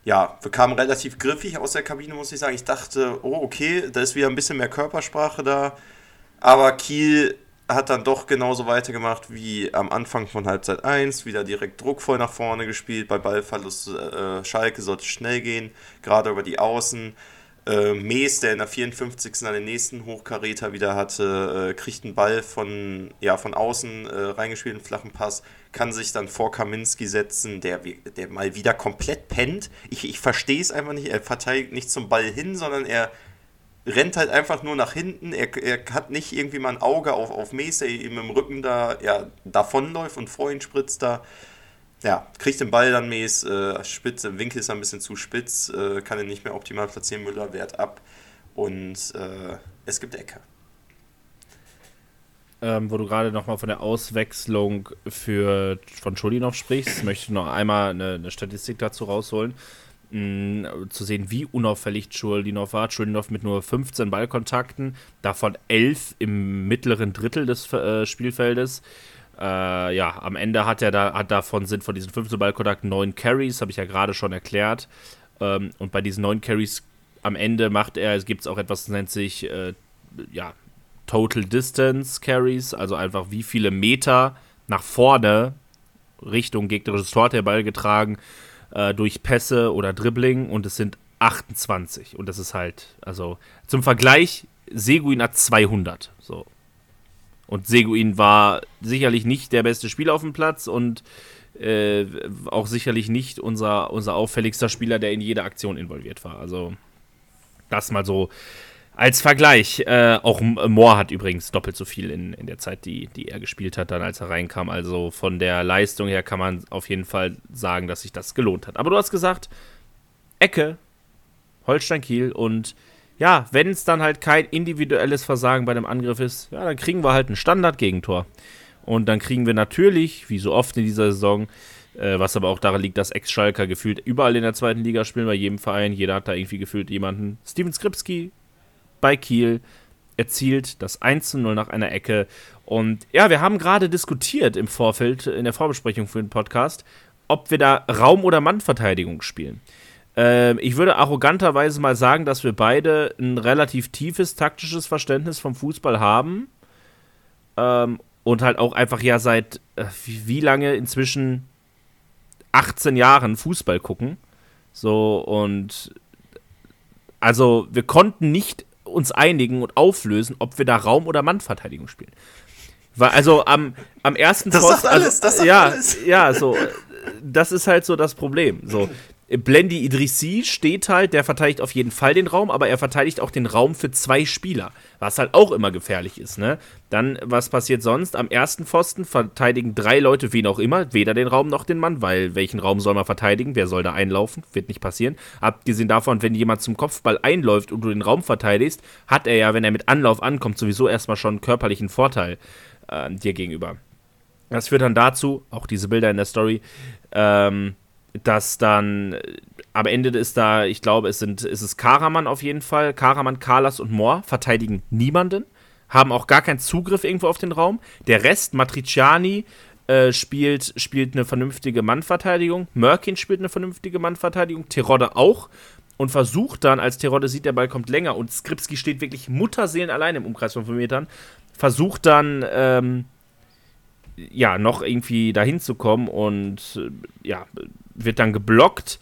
ja, wir kamen relativ griffig aus der Kabine, muss ich sagen. Ich dachte, oh, okay, da ist wieder ein bisschen mehr Körpersprache da. Aber Kiel hat dann doch genauso weitergemacht wie am Anfang von Halbzeit 1. Wieder direkt druckvoll nach vorne gespielt. Bei Ballverlust äh, Schalke sollte schnell gehen, gerade über die Außen. Äh, Mees, der in der 54. dann den nächsten Hochkaräter wieder hatte, äh, kriegt einen Ball von, ja, von außen äh, reingespielt, einen flachen Pass, kann sich dann vor Kaminski setzen, der, der mal wieder komplett pennt. Ich, ich verstehe es einfach nicht. Er verteidigt nicht zum Ball hin, sondern er rennt halt einfach nur nach hinten. Er, er hat nicht irgendwie mal ein Auge auf, auf Mees, der ihm im Rücken da ja, davonläuft und vor ihn spritzt da ja, kriegt den Ball dann mäß, äh, spitz, Winkel ist ein bisschen zu spitz, äh, kann ihn nicht mehr optimal platzieren, Müller wehrt ab und äh, es gibt Ecke. Ähm, wo du gerade nochmal von der Auswechslung für, von Schulinov sprichst, möchte ich noch einmal eine, eine Statistik dazu rausholen. Mm, zu sehen, wie unauffällig Schulinov war. Schulinov mit nur 15 Ballkontakten, davon 11 im mittleren Drittel des äh, Spielfeldes. Äh, ja, am Ende hat er da, hat davon sind von diesen 15 Ballkontakten 9 Carries, habe ich ja gerade schon erklärt. Ähm, und bei diesen 9 Carries am Ende macht er, es gibt auch etwas, das nennt sich, äh, ja, Total Distance Carries, also einfach wie viele Meter nach vorne Richtung gegnerisches Tor der Ball getragen äh, durch Pässe oder Dribbling und es sind 28 und das ist halt, also zum Vergleich, Seguin hat 200, so. Und Seguin war sicherlich nicht der beste Spieler auf dem Platz und äh, auch sicherlich nicht unser, unser auffälligster Spieler, der in jede Aktion involviert war. Also das mal so als Vergleich. Äh, auch Moore hat übrigens doppelt so viel in, in der Zeit, die, die er gespielt hat, dann als er reinkam. Also von der Leistung her kann man auf jeden Fall sagen, dass sich das gelohnt hat. Aber du hast gesagt, Ecke, Holstein Kiel und ja, wenn es dann halt kein individuelles Versagen bei einem Angriff ist, ja, dann kriegen wir halt ein Standard-Gegentor. Und dann kriegen wir natürlich, wie so oft in dieser Saison, Äh, was aber auch daran liegt, dass Ex-Schalker gefühlt überall in der zweiten Liga spielen, bei jedem Verein. Jeder hat da irgendwie gefühlt jemanden. Steven Skripski bei Kiel erzielt das 1 zu 0 nach einer Ecke. Und ja, wir haben gerade diskutiert im Vorfeld, in der Vorbesprechung für den Podcast, ob wir da Raum- oder Mannverteidigung spielen. Ähm, ich würde arroganterweise mal sagen, dass wir beide ein relativ tiefes taktisches Verständnis vom Fußball haben. Ähm, und halt auch einfach ja seit äh, wie, wie lange inzwischen 18 Jahren Fußball gucken. So und also wir konnten nicht uns einigen und auflösen, ob wir da Raum- oder Mannverteidigung spielen. Weil, also am, am ersten Das Post, sagt alles, also, das sagt ja, alles. ja, so, das ist halt so das Problem. So, Blendi Idrissi steht halt, der verteidigt auf jeden Fall den Raum, aber er verteidigt auch den Raum für zwei Spieler, was halt auch immer gefährlich ist, ne? Dann, was passiert sonst? Am ersten Pfosten verteidigen drei Leute, wen auch immer, weder den Raum noch den Mann, weil welchen Raum soll man verteidigen? Wer soll da einlaufen? Wird nicht passieren. Abgesehen davon, wenn jemand zum Kopfball einläuft und du den Raum verteidigst, hat er ja, wenn er mit Anlauf ankommt, sowieso erstmal schon einen körperlichen Vorteil äh, dir gegenüber. Das führt dann dazu, auch diese Bilder in der Story, ähm, dass dann äh, am Ende ist da, ich glaube, es sind, ist es Karaman auf jeden Fall. Karaman, Kalas und Mohr verteidigen niemanden, haben auch gar keinen Zugriff irgendwo auf den Raum. Der Rest, Matriciani, äh, spielt, spielt eine vernünftige Mannverteidigung. Merkin spielt eine vernünftige Mannverteidigung. Terodde auch. Und versucht dann, als Terodde sieht, der Ball kommt länger und Skripski steht wirklich Mutterseelen allein im Umkreis von 5 Metern, versucht dann, ähm, ja, noch irgendwie dahin zu kommen und äh, ja, wird dann geblockt.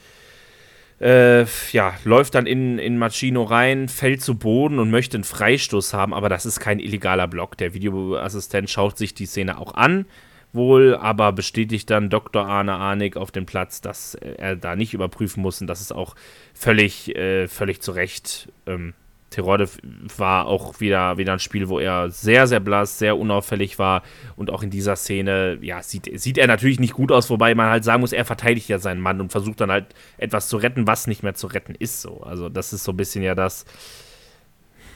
Äh, ja, läuft dann in, in Machino rein, fällt zu Boden und möchte einen Freistoß haben, aber das ist kein illegaler Block. Der Videoassistent schaut sich die Szene auch an, wohl, aber bestätigt dann Dr. Arne Arnig auf dem Platz, dass er da nicht überprüfen muss und das ist auch völlig, äh, völlig zu Recht. Ähm, Terodde war auch wieder, wieder ein Spiel, wo er sehr, sehr blass, sehr unauffällig war. Und auch in dieser Szene, ja, sieht, sieht er natürlich nicht gut aus, wobei man halt sagen muss, er verteidigt ja seinen Mann und versucht dann halt etwas zu retten, was nicht mehr zu retten ist. So. Also, das ist so ein bisschen ja das,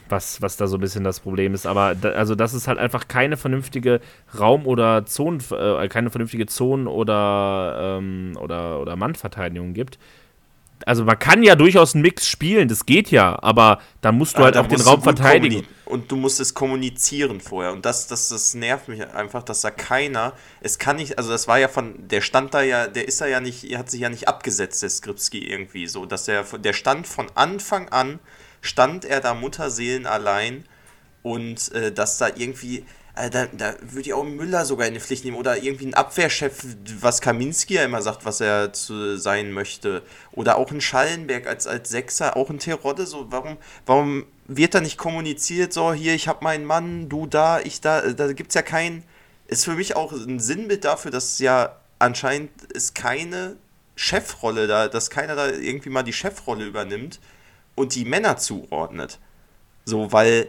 was, was da so ein bisschen das Problem ist. Aber da, also, dass es halt einfach keine vernünftige Raum- oder Zonen, äh, keine vernünftige Zonen- oder, ähm, oder, oder Mannverteidigung gibt also man kann ja durchaus einen Mix spielen, das geht ja, aber dann musst du Ja, halt da auch den Raum verteidigen. Und du musst es kommunizieren vorher. Und das, das, das nervt mich einfach, dass da keiner, es kann nicht, also das war ja von, der stand da ja, der ist da ja nicht, er hat sich ja nicht abgesetzt, der Skripski irgendwie so, dass der, der stand von Anfang an, stand er da Mutterseelen allein und äh, dass da irgendwie, äh, da, da würde ich auch Müller sogar in die Pflicht nehmen oder irgendwie ein Abwehrchef, was Kaminski ja immer sagt, was er zu sein möchte. Oder auch ein Schallenberg als, als Sechser, auch ein Terodde, so, warum, warum wird da nicht kommuniziert, so, hier, ich hab meinen Mann, du da, ich da, da gibt's ja kein, ist für mich auch ein Sinnbild dafür, dass ja anscheinend ist keine Chefrolle da, dass keiner da irgendwie mal die Chefrolle übernimmt und die Männer zuordnet. So, weil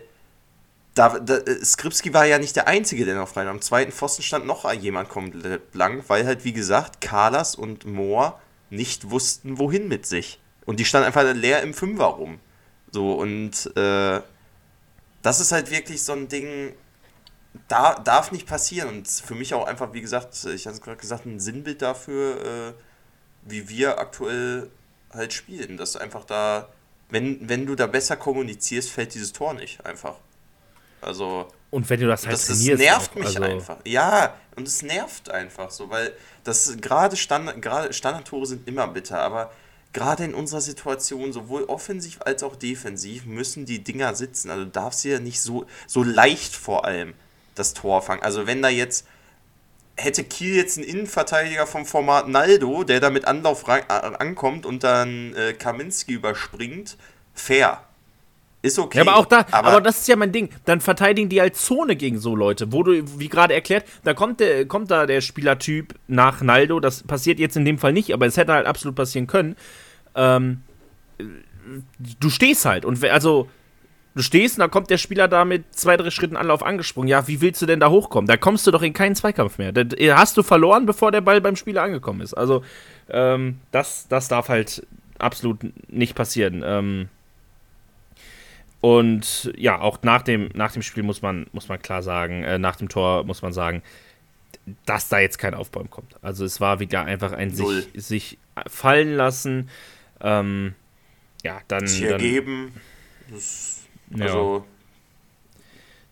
da, da, äh, Skripski war ja nicht der Einzige, der noch frei war. Am zweiten Pfosten stand noch jemand komplett blank, weil halt, wie gesagt, Carlas und Mohr nicht wussten, wohin mit sich. Und die standen einfach leer im Fünfer rum. So, und äh, das ist halt wirklich so ein Ding, da, darf nicht passieren. Und für mich auch einfach, wie gesagt, ich hatte es gerade gesagt, ein Sinnbild dafür, äh, wie wir aktuell halt spielen. Dass einfach da, wenn, wenn du da besser kommunizierst, fällt dieses Tor nicht einfach. Also, Und wenn du das halt das, das nervt auch, mich also, einfach. Ja, und es nervt einfach so, weil das gerade Standard, gerade Standardtore sind immer bitter, aber gerade in unserer Situation, sowohl offensiv als auch defensiv, müssen die Dinger sitzen. Also du darfst ja nicht so, so leicht vor allem das Tor fangen. Also wenn da jetzt hätte Kiel jetzt einen Innenverteidiger vom Format Naldo, der da mit Anlauf äh, ankommt und dann äh, Kaminski überspringt, fair. Ist okay. Ja, aber auch da, aber, das ist ja mein Ding. Dann verteidigen die als Zone gegen so Leute, wo du, wie gerade erklärt, da kommt, der, kommt da der Spielertyp nach Naldo. Das passiert jetzt in dem Fall nicht, aber es hätte halt absolut passieren können. Ähm, du stehst halt und also du stehst und da kommt der Spieler da mit zwei, drei Schritten Anlauf angesprungen. Ja, wie willst du denn da hochkommen? Da kommst du doch in keinen Zweikampf mehr. Da hast du verloren, bevor der Ball beim Spieler angekommen ist. Also ähm, das, das darf halt absolut nicht passieren. Ähm, und ja, auch nach dem, nach dem Spiel muss man, muss man klar sagen, äh, nach dem Tor muss man sagen, dass da jetzt kein Aufbäumen kommt. Also es war wieder einfach ein Null. sich, sich fallen lassen. Ähm, ja, dann. Sich dann ergeben. Ja. also,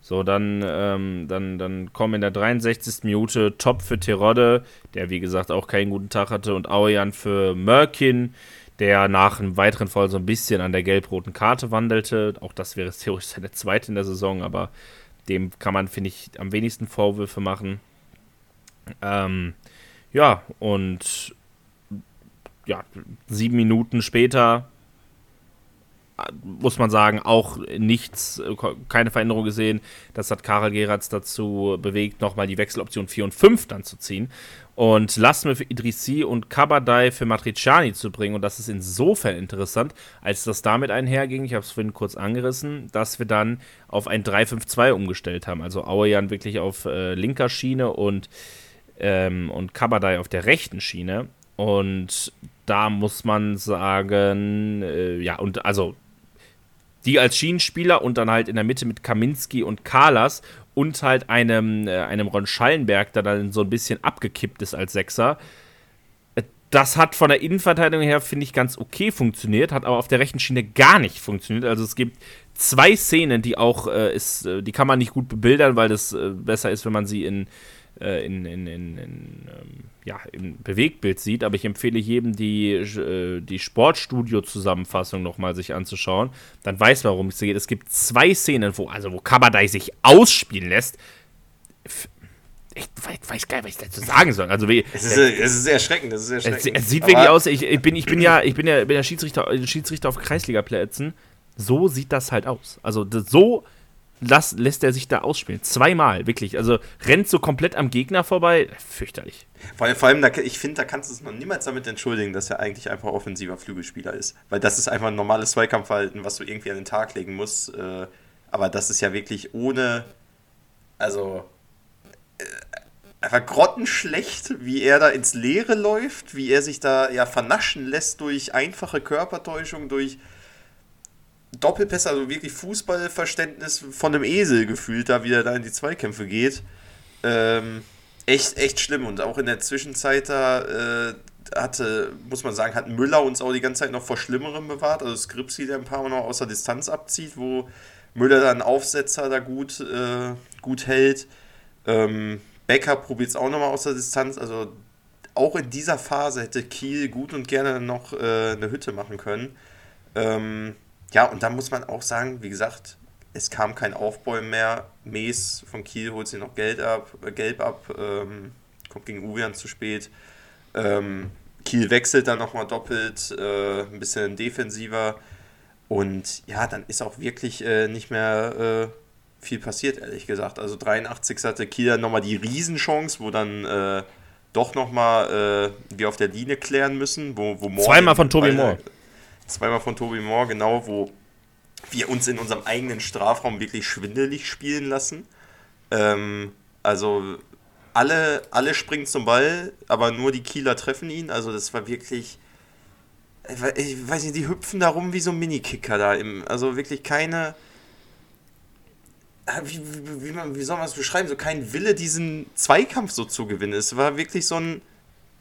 So, dann, ähm, dann, dann kommen in der 63. Minute Top für Terodde, der wie gesagt auch keinen guten Tag hatte, und Aujan für Merkin, der nach einem weiteren Fall so ein bisschen an der gelb-roten Karte wandelte. Auch das wäre theoretisch seine zweite in der Saison, aber dem kann man, finde ich, am wenigsten Vorwürfe machen. Ähm, ja, und ja, sieben Minuten später muss man sagen, auch nichts, äh, keine Veränderung gesehen. Das hat Karel Geratz dazu bewegt, nochmal die Wechseloption 4 und 5 dann zu ziehen. Und Lasme für Idrissi und Kabadai für Matriciani zu bringen. Und das ist insofern interessant, als das damit einherging, ich habe es vorhin kurz angerissen, dass wir dann auf ein 3-5-2 umgestellt haben. Also Auejan wirklich auf äh, linker Schiene und, ähm, und Kabadai auf der rechten Schiene. Und da muss man sagen, äh, ja, und also die als Schienenspieler und dann halt in der Mitte mit Kaminski und Kalas und halt einem, äh, einem Ron Schallenberg, der dann so ein bisschen abgekippt ist als Sechser. Äh, Das hat von der Innenverteidigung her, finde ich, ganz okay funktioniert, hat aber auf der rechten Schiene gar nicht funktioniert. Also es gibt zwei Szenen, die auch, äh, ist, äh, die kann man nicht gut bebildern, weil das äh, besser ist, wenn man sie in, äh, in, in, in, in ähm, ja, im Bewegtbild sieht, aber ich empfehle jedem, die, äh, die Sportstudio-Zusammenfassung nochmal sich anzuschauen. Dann weiß man, worum es geht. Es gibt zwei Szenen, wo, also wo Kabadai sich ausspielen lässt. Ich weiß, gar nicht, was ich dazu sagen soll. Also, wie, es, ist, es ist erschreckend. Es, ist es, erschreckend. es sieht Aber wirklich aus, ich, ich, bin, ich bin ja, ich bin ja, bin ja Schiedsrichter, Schiedsrichter auf Kreisligaplätzen. So sieht das halt aus. Also so las, lässt er sich da ausspielen. Zweimal, wirklich. Also rennt so komplett am Gegner vorbei. Fürchterlich. Vor, vor allem, da, ich finde, da kannst du es noch niemals damit entschuldigen, dass er eigentlich einfach offensiver Flügelspieler ist. Weil das ist einfach ein normales Zweikampfverhalten, was du irgendwie an den Tag legen musst. Äh, aber das ist ja wirklich ohne. Also. Äh, einfach grottenschlecht, wie er da ins Leere läuft, wie er sich da ja vernaschen lässt durch einfache Körpertäuschung, durch Doppelpässe, also wirklich Fußballverständnis von einem Esel gefühlt, da wie er da in die Zweikämpfe geht. Ähm, echt, echt schlimm. Und auch in der Zwischenzeit da äh, hatte, muss man sagen, hat Müller uns auch die ganze Zeit noch vor Schlimmerem bewahrt. Also Skripsi, der ein paar Mal noch außer Distanz abzieht, wo Müller dann Aufsetzer da gut, äh, gut hält. Ähm, Becker probiert es auch nochmal außer Distanz. Also auch in dieser Phase hätte Kiel gut und gerne noch äh, eine Hütte machen können. Ähm, ja, und da muss man auch sagen, wie gesagt, es kam kein Aufbäumen mehr. Mees von Kiel holt sich noch Geld ab, äh, Gelb ab, ähm, kommt gegen Uwian zu spät. Ähm, Kiel wechselt dann nochmal doppelt, äh, ein bisschen defensiver. Und ja, dann ist auch wirklich äh, nicht mehr äh, viel passiert, ehrlich gesagt. Also 83 hatte Kiel dann nochmal die Riesenchance, wo dann äh, doch nochmal äh, wir auf der Linie klären müssen. Wo, wo Zweimal von Tobi Moore. Zweimal von Tobi Moore, genau, wo wir uns in unserem eigenen Strafraum wirklich schwindelig spielen lassen. Ähm, also alle, alle springen zum Ball, aber nur die Kieler treffen ihn. Also das war wirklich, ich we- ich weiß nicht, die hüpfen da rum wie so Minikicker da. Im, also wirklich keine, Ah, wie, wie, wie, man, wie soll man es beschreiben, so kein Wille, diesen Zweikampf so zu gewinnen. Es war wirklich so ein,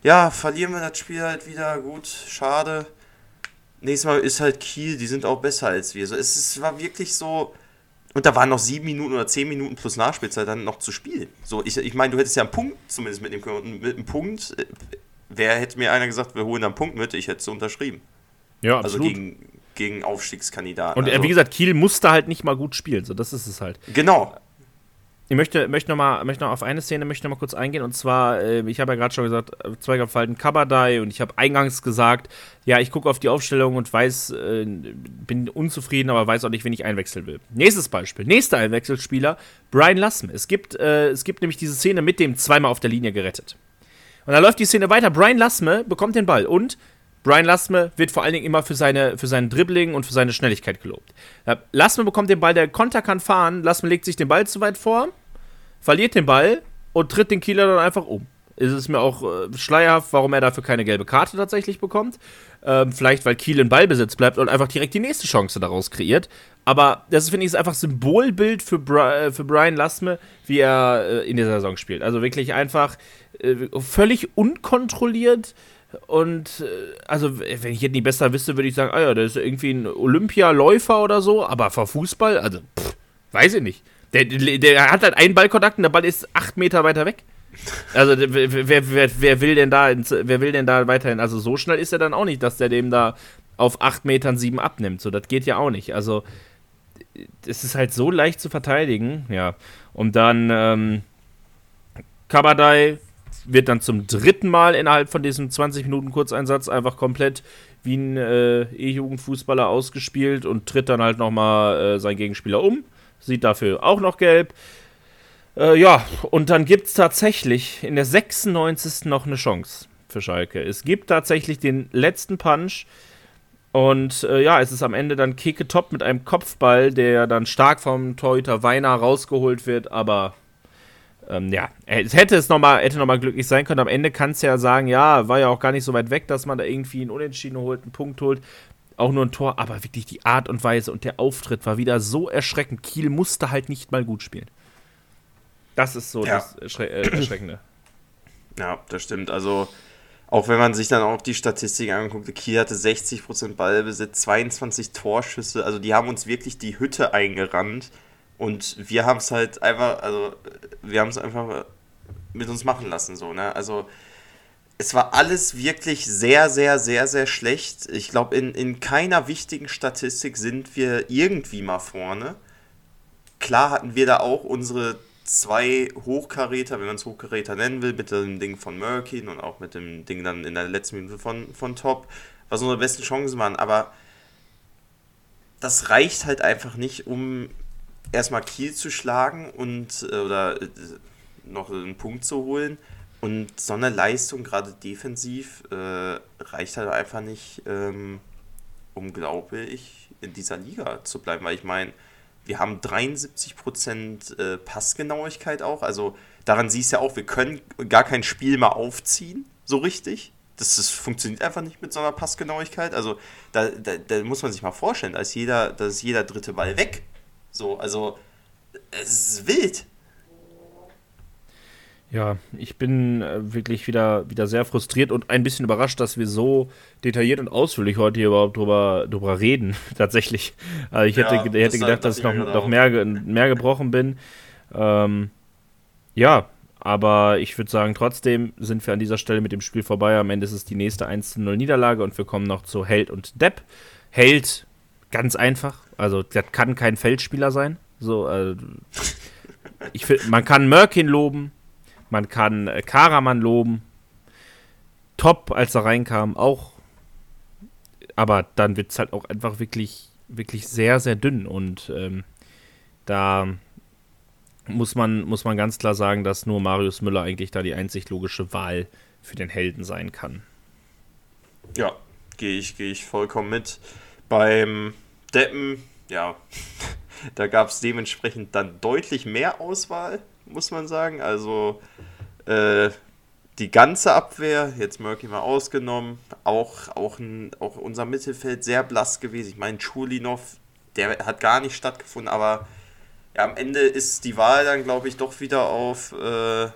ja, verlieren wir das Spiel halt wieder, gut, schade. Nächstes Mal ist halt Kiel, die sind auch besser als wir. So, es, es war wirklich so. Und da waren noch sieben Minuten oder zehn Minuten plus Nachspielzeit dann noch zu spielen. So, ich, ich meine, du hättest ja einen Punkt zumindest mitnehmen können. Und mit einem Punkt, äh, wer hätte mir einer gesagt, wir holen da einen Punkt mit, ich hätte es unterschrieben. Ja, Also absolut. gegen, gegen Aufstiegskandidaten. und äh, also, wie gesagt, Kiel musste halt nicht mal gut spielen. So, das ist es halt. Genau. Ich möchte, möchte, noch mal, möchte noch auf eine Szene möchte noch mal kurz eingehen. Und zwar, äh, ich habe ja gerade schon gesagt, Zweikampfverhalten Kabadai. Und ich habe eingangs gesagt, ja, ich gucke auf die Aufstellung und weiß, äh, bin unzufrieden, aber weiß auch nicht, wen ich einwechseln will. Nächstes Beispiel. Nächster Einwechselspieler, Brian Lassme. Es gibt, äh, es gibt nämlich diese Szene mit dem zweimal auf der Linie gerettet. Und dann läuft die Szene weiter. Brian Lassme bekommt den Ball und Brian Lassme wird vor allen Dingen immer für, seine, für seinen Dribbling und für seine Schnelligkeit gelobt. Lassme bekommt den Ball, der Konter kann fahren. Lassme legt sich den Ball zu weit vor, verliert den Ball und tritt den Kieler dann einfach um. Es ist mir auch äh, schleierhaft, warum er dafür keine gelbe Karte tatsächlich bekommt. Ähm, vielleicht, weil Kiel in Ballbesitz bleibt und einfach direkt die nächste Chance daraus kreiert. Aber das finde ich ist einfach Symbolbild für, Bri äh, für Brian Lassme, wie er äh, in der Saison spielt. Also wirklich einfach äh, völlig unkontrolliert. Und äh, also, wenn ich jetzt nicht besser wüsste, würde ich sagen, ah ja, der ist irgendwie ein Olympialäufer oder so, aber vor Fußball, also, pff, weiß ich nicht. Der, der hat halt einen Ballkontakt und der Ball ist acht Meter weiter weg. Also wer, wer, wer, will denn da ins, wer will denn da weiterhin? Also so schnell ist er dann auch nicht, dass der dem da auf 8 Metern 7 abnimmt. So, das geht ja auch nicht. Also es ist halt so leicht zu verteidigen, ja. Und dann ähm, Kabadai wird dann zum dritten Mal innerhalb von diesem 20 Minuten Kurzeinsatz einfach komplett wie ein äh, E-Jugendfußballer ausgespielt und tritt dann halt nochmal äh, seinen Gegenspieler um. Sieht dafür auch noch gelb. Äh, ja, und dann gibt es tatsächlich in der 96. noch eine Chance für Schalke. Es gibt tatsächlich den letzten Punch. Und äh, ja, es ist am Ende dann Keke Top mit einem Kopfball, der dann stark vom Torhüter Weiner rausgeholt wird, aber ähm, ja, es hätte es nochmal, hätte nochmal glücklich sein können. Am Ende kannst du ja sagen, ja, war ja auch gar nicht so weit weg, dass man da irgendwie einen Unentschieden holt, einen Punkt holt. Auch nur ein Tor, aber wirklich die Art und Weise und der Auftritt war wieder so erschreckend. Kiel musste halt nicht mal gut spielen. Das ist so ja. das Erschre äh, Erschreckende. Ja, das stimmt. Also, auch wenn man sich dann auch die Statistik anguckt, Kiel hatte 60% Ballbesitz, 22 Torschüsse. Also, die haben uns wirklich die Hütte eingerannt. Und wir haben es halt einfach, also, wir haben es einfach mit uns machen lassen, so, ne? Also, es war alles wirklich sehr, sehr, sehr, sehr schlecht. Ich glaube, in, in keiner wichtigen Statistik sind wir irgendwie mal vorne. Klar hatten wir da auch unsere zwei Hochkaräter, wenn man es Hochkaräter nennen will, mit dem Ding von Murkin und auch mit dem Ding dann in der letzten Minute von, von Top, was unsere besten Chancen waren. Aber das reicht halt einfach nicht, um erstmal Kiel zu schlagen und äh, oder äh, noch einen Punkt zu holen. Und so eine Leistung, gerade defensiv, äh, reicht halt einfach nicht, ähm, um, glaube ich, in dieser Liga zu bleiben. Weil ich meine, wir haben 73% äh, Passgenauigkeit auch. Also daran siehst du ja auch, wir können gar kein Spiel mal aufziehen, so richtig. Das, das funktioniert einfach nicht mit so einer Passgenauigkeit. Also da, da, da muss man sich mal vorstellen, da ist jeder, da ist jeder dritte Ball weg. So, also es ist wild. Ja, ich bin äh, wirklich wieder, wieder sehr frustriert und ein bisschen überrascht, dass wir so detailliert und ausführlich heute hier überhaupt drüber, drüber reden, <laughs> tatsächlich. Also ich hätte, ja, hätte das gedacht, dass ich noch, noch mehr, mehr gebrochen bin. Ähm, ja, aber ich würde sagen, trotzdem sind wir an dieser Stelle mit dem Spiel vorbei. Am Ende ist es die nächste 1-0 Niederlage und wir kommen noch zu Held und Depp. Held, ganz einfach. Also, das kann kein Feldspieler sein. So, äh, ich find, man kann Mörkin loben, man kann äh, Karaman loben. Top, als er reinkam, auch. Aber dann wird es halt auch einfach wirklich, wirklich sehr, sehr dünn. Und ähm, da muss man, muss man ganz klar sagen, dass nur Marius Müller eigentlich da die einzig logische Wahl für den Helden sein kann. Ja, gehe ich, geh ich vollkommen mit. Beim Deppen, ja, <laughs> da gab es dementsprechend dann deutlich mehr Auswahl muss man sagen. Also äh, die ganze Abwehr, jetzt Murky mal ausgenommen, auch, auch, auch unser Mittelfeld sehr blass gewesen. Ich meine, Chulinov, der hat gar nicht stattgefunden, aber ja, am Ende ist die Wahl dann, glaube ich, doch wieder auf äh,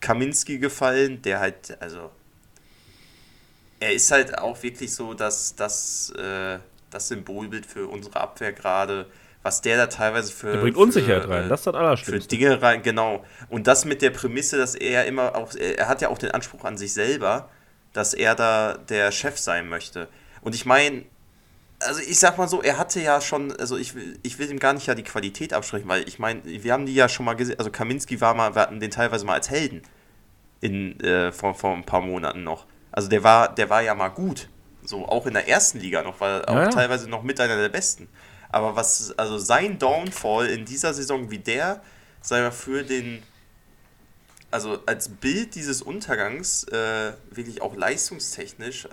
Kaminski gefallen, der halt, also er ist halt auch wirklich so, dass das, äh, das Symbolbild für unsere Abwehr gerade was der da teilweise für. Der bringt Unsicherheit für, rein, das ist das Allerschlimmste. Für Dinge rein, genau. Und das mit der Prämisse, dass er immer auch, er hat ja auch den Anspruch an sich selber, dass er da der Chef sein möchte. Und ich meine, also ich sag mal so, er hatte ja schon, also ich will, ich will ihm gar nicht ja die Qualität absprechen, weil ich meine, wir haben die ja schon mal gesehen, also Kaminski war mal, wir hatten den teilweise mal als Helden in, äh, vor, vor ein paar Monaten noch. Also der war, der war ja mal gut. So, auch in der ersten Liga noch, war auch ja, ja. teilweise noch mit einer der besten. Aber was, also sein Downfall in dieser Saison wie der, sei mal für den, also als Bild dieses Untergangs, äh, wirklich auch leistungstechnisch,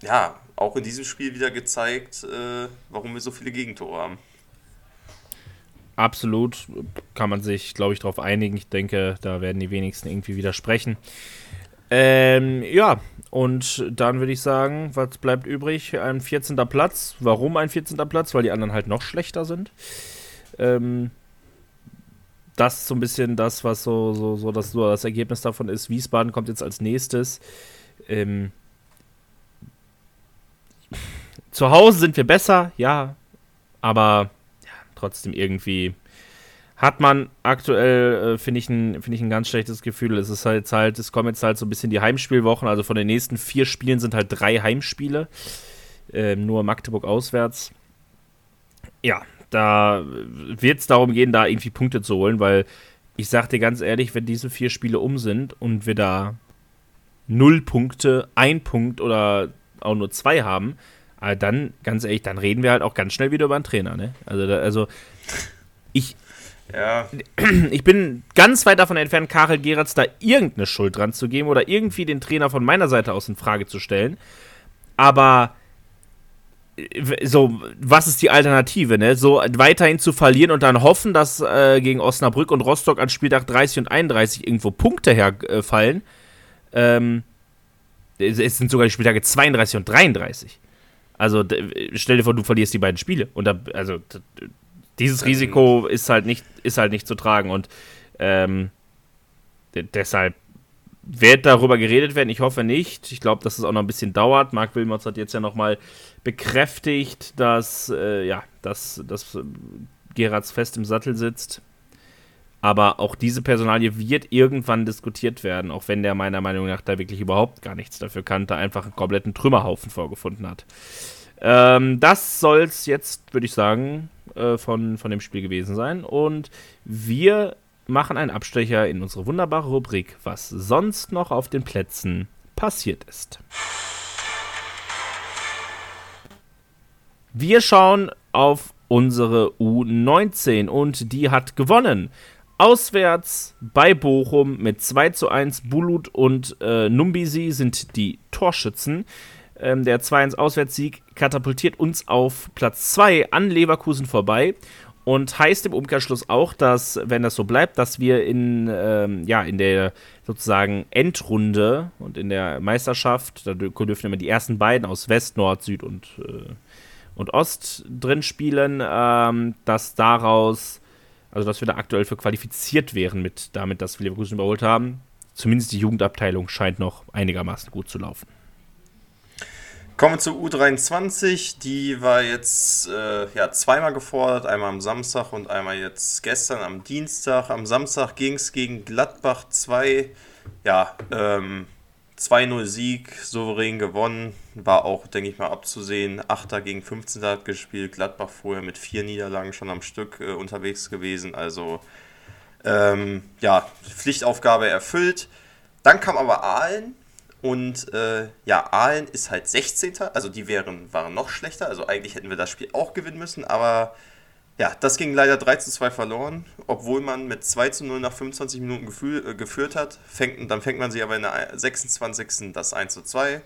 ja, auch in diesem Spiel wieder gezeigt, äh, warum wir so viele Gegentore haben. Absolut, kann man sich, glaube ich, darauf einigen. Ich denke, da werden die wenigsten irgendwie widersprechen. Ähm, ja, und dann würde ich sagen, was bleibt übrig? Ein 14. Platz. Warum ein 14. Platz? Weil die anderen halt noch schlechter sind. Ähm, das ist so ein bisschen das, was so, so, so, das, so das Ergebnis davon ist. Wiesbaden kommt jetzt als nächstes. Ähm, zu Hause sind wir besser, ja, aber ja, trotzdem irgendwie hat man aktuell, äh, finde ich, ein, find ich, ein ganz schlechtes Gefühl. Es ist halt, halt, es kommen jetzt halt so ein bisschen die Heimspielwochen. Also von den nächsten vier Spielen sind halt drei Heimspiele. Äh, nur Magdeburg auswärts. Ja, da wird es darum gehen, da irgendwie Punkte zu holen, weil ich sag dir ganz ehrlich, wenn diese vier Spiele um sind und wir da null Punkte, ein Punkt oder auch nur zwei haben, äh, dann, ganz ehrlich, dann reden wir halt auch ganz schnell wieder über einen Trainer, ne? Also, da, also ich, ja. <clears throat> Ich bin ganz weit davon entfernt, Karel Geratz da irgendeine Schuld dran zu geben oder irgendwie den Trainer von meiner Seite aus in Frage zu stellen. Aber äh, so, was ist die Alternative, ne? So weiterhin zu verlieren und dann hoffen, dass äh, gegen Osnabrück und Rostock an Spieltag 30 und 31 irgendwo Punkte herfallen. Ähm, es sind sogar die Spieltage 32 und 33. Also stell dir vor, du verlierst die beiden Spiele. Und da, also dieses Risiko ist halt nicht, ist halt nicht zu tragen und ähm, deshalb wird darüber geredet werden. Ich hoffe nicht. Ich glaube, dass es auch noch ein bisschen dauert. Marc Wilmots hat jetzt ja nochmal bekräftigt, dass, äh, ja, dass, dass Gerards fest im Sattel sitzt. Aber auch diese Personalie wird irgendwann diskutiert werden, auch wenn der meiner Meinung nach da wirklich überhaupt gar nichts dafür kannte, einfach einen kompletten Trümmerhaufen vorgefunden hat. Ähm, das soll es jetzt, würde ich sagen, äh, von, von dem Spiel gewesen sein. Und wir machen einen Abstecher in unsere wunderbare Rubrik, was sonst noch auf den Plätzen passiert ist. Wir schauen auf unsere U19 und die hat gewonnen. Auswärts bei Bochum mit 2 zu 1. Bulut und äh, Numbisi sind die Torschützen. Ähm, der 2-1-Auswärtssieg katapultiert uns auf Platz 2 an Leverkusen vorbei und heißt im Umkehrschluss auch, dass, wenn das so bleibt, dass wir in, ähm, ja, in der sozusagen Endrunde und in der Meisterschaft, da dürfen immer die ersten beiden aus West, Nord, Süd und, äh, und Ost drin spielen, ähm, dass daraus, also dass wir da aktuell für qualifiziert wären, mit damit, dass wir Leverkusen überholt haben. Zumindest die Jugendabteilung scheint noch einigermaßen gut zu laufen. Kommen wir zur U23. Die war jetzt äh, ja, zweimal gefordert. Einmal am Samstag und einmal jetzt gestern am Dienstag. Am Samstag ging es gegen Gladbach 2. Ja, ähm, 2-0 Sieg, souverän gewonnen. War auch, denke ich mal, abzusehen. 8. gegen 15. hat gespielt. Gladbach vorher mit vier Niederlagen schon am Stück äh, unterwegs gewesen. Also, ähm, ja, Pflichtaufgabe erfüllt. Dann kam aber Aalen und äh, ja, Aalen ist halt 16. Also die wären, waren noch schlechter. Also eigentlich hätten wir das Spiel auch gewinnen müssen. Aber ja, das ging leider 3 zu 2 verloren. Obwohl man mit 2 zu 0 nach 25 Minuten gefühl, äh, geführt hat. Fängt, dann fängt man sich aber in der 26. das 1 zu 2.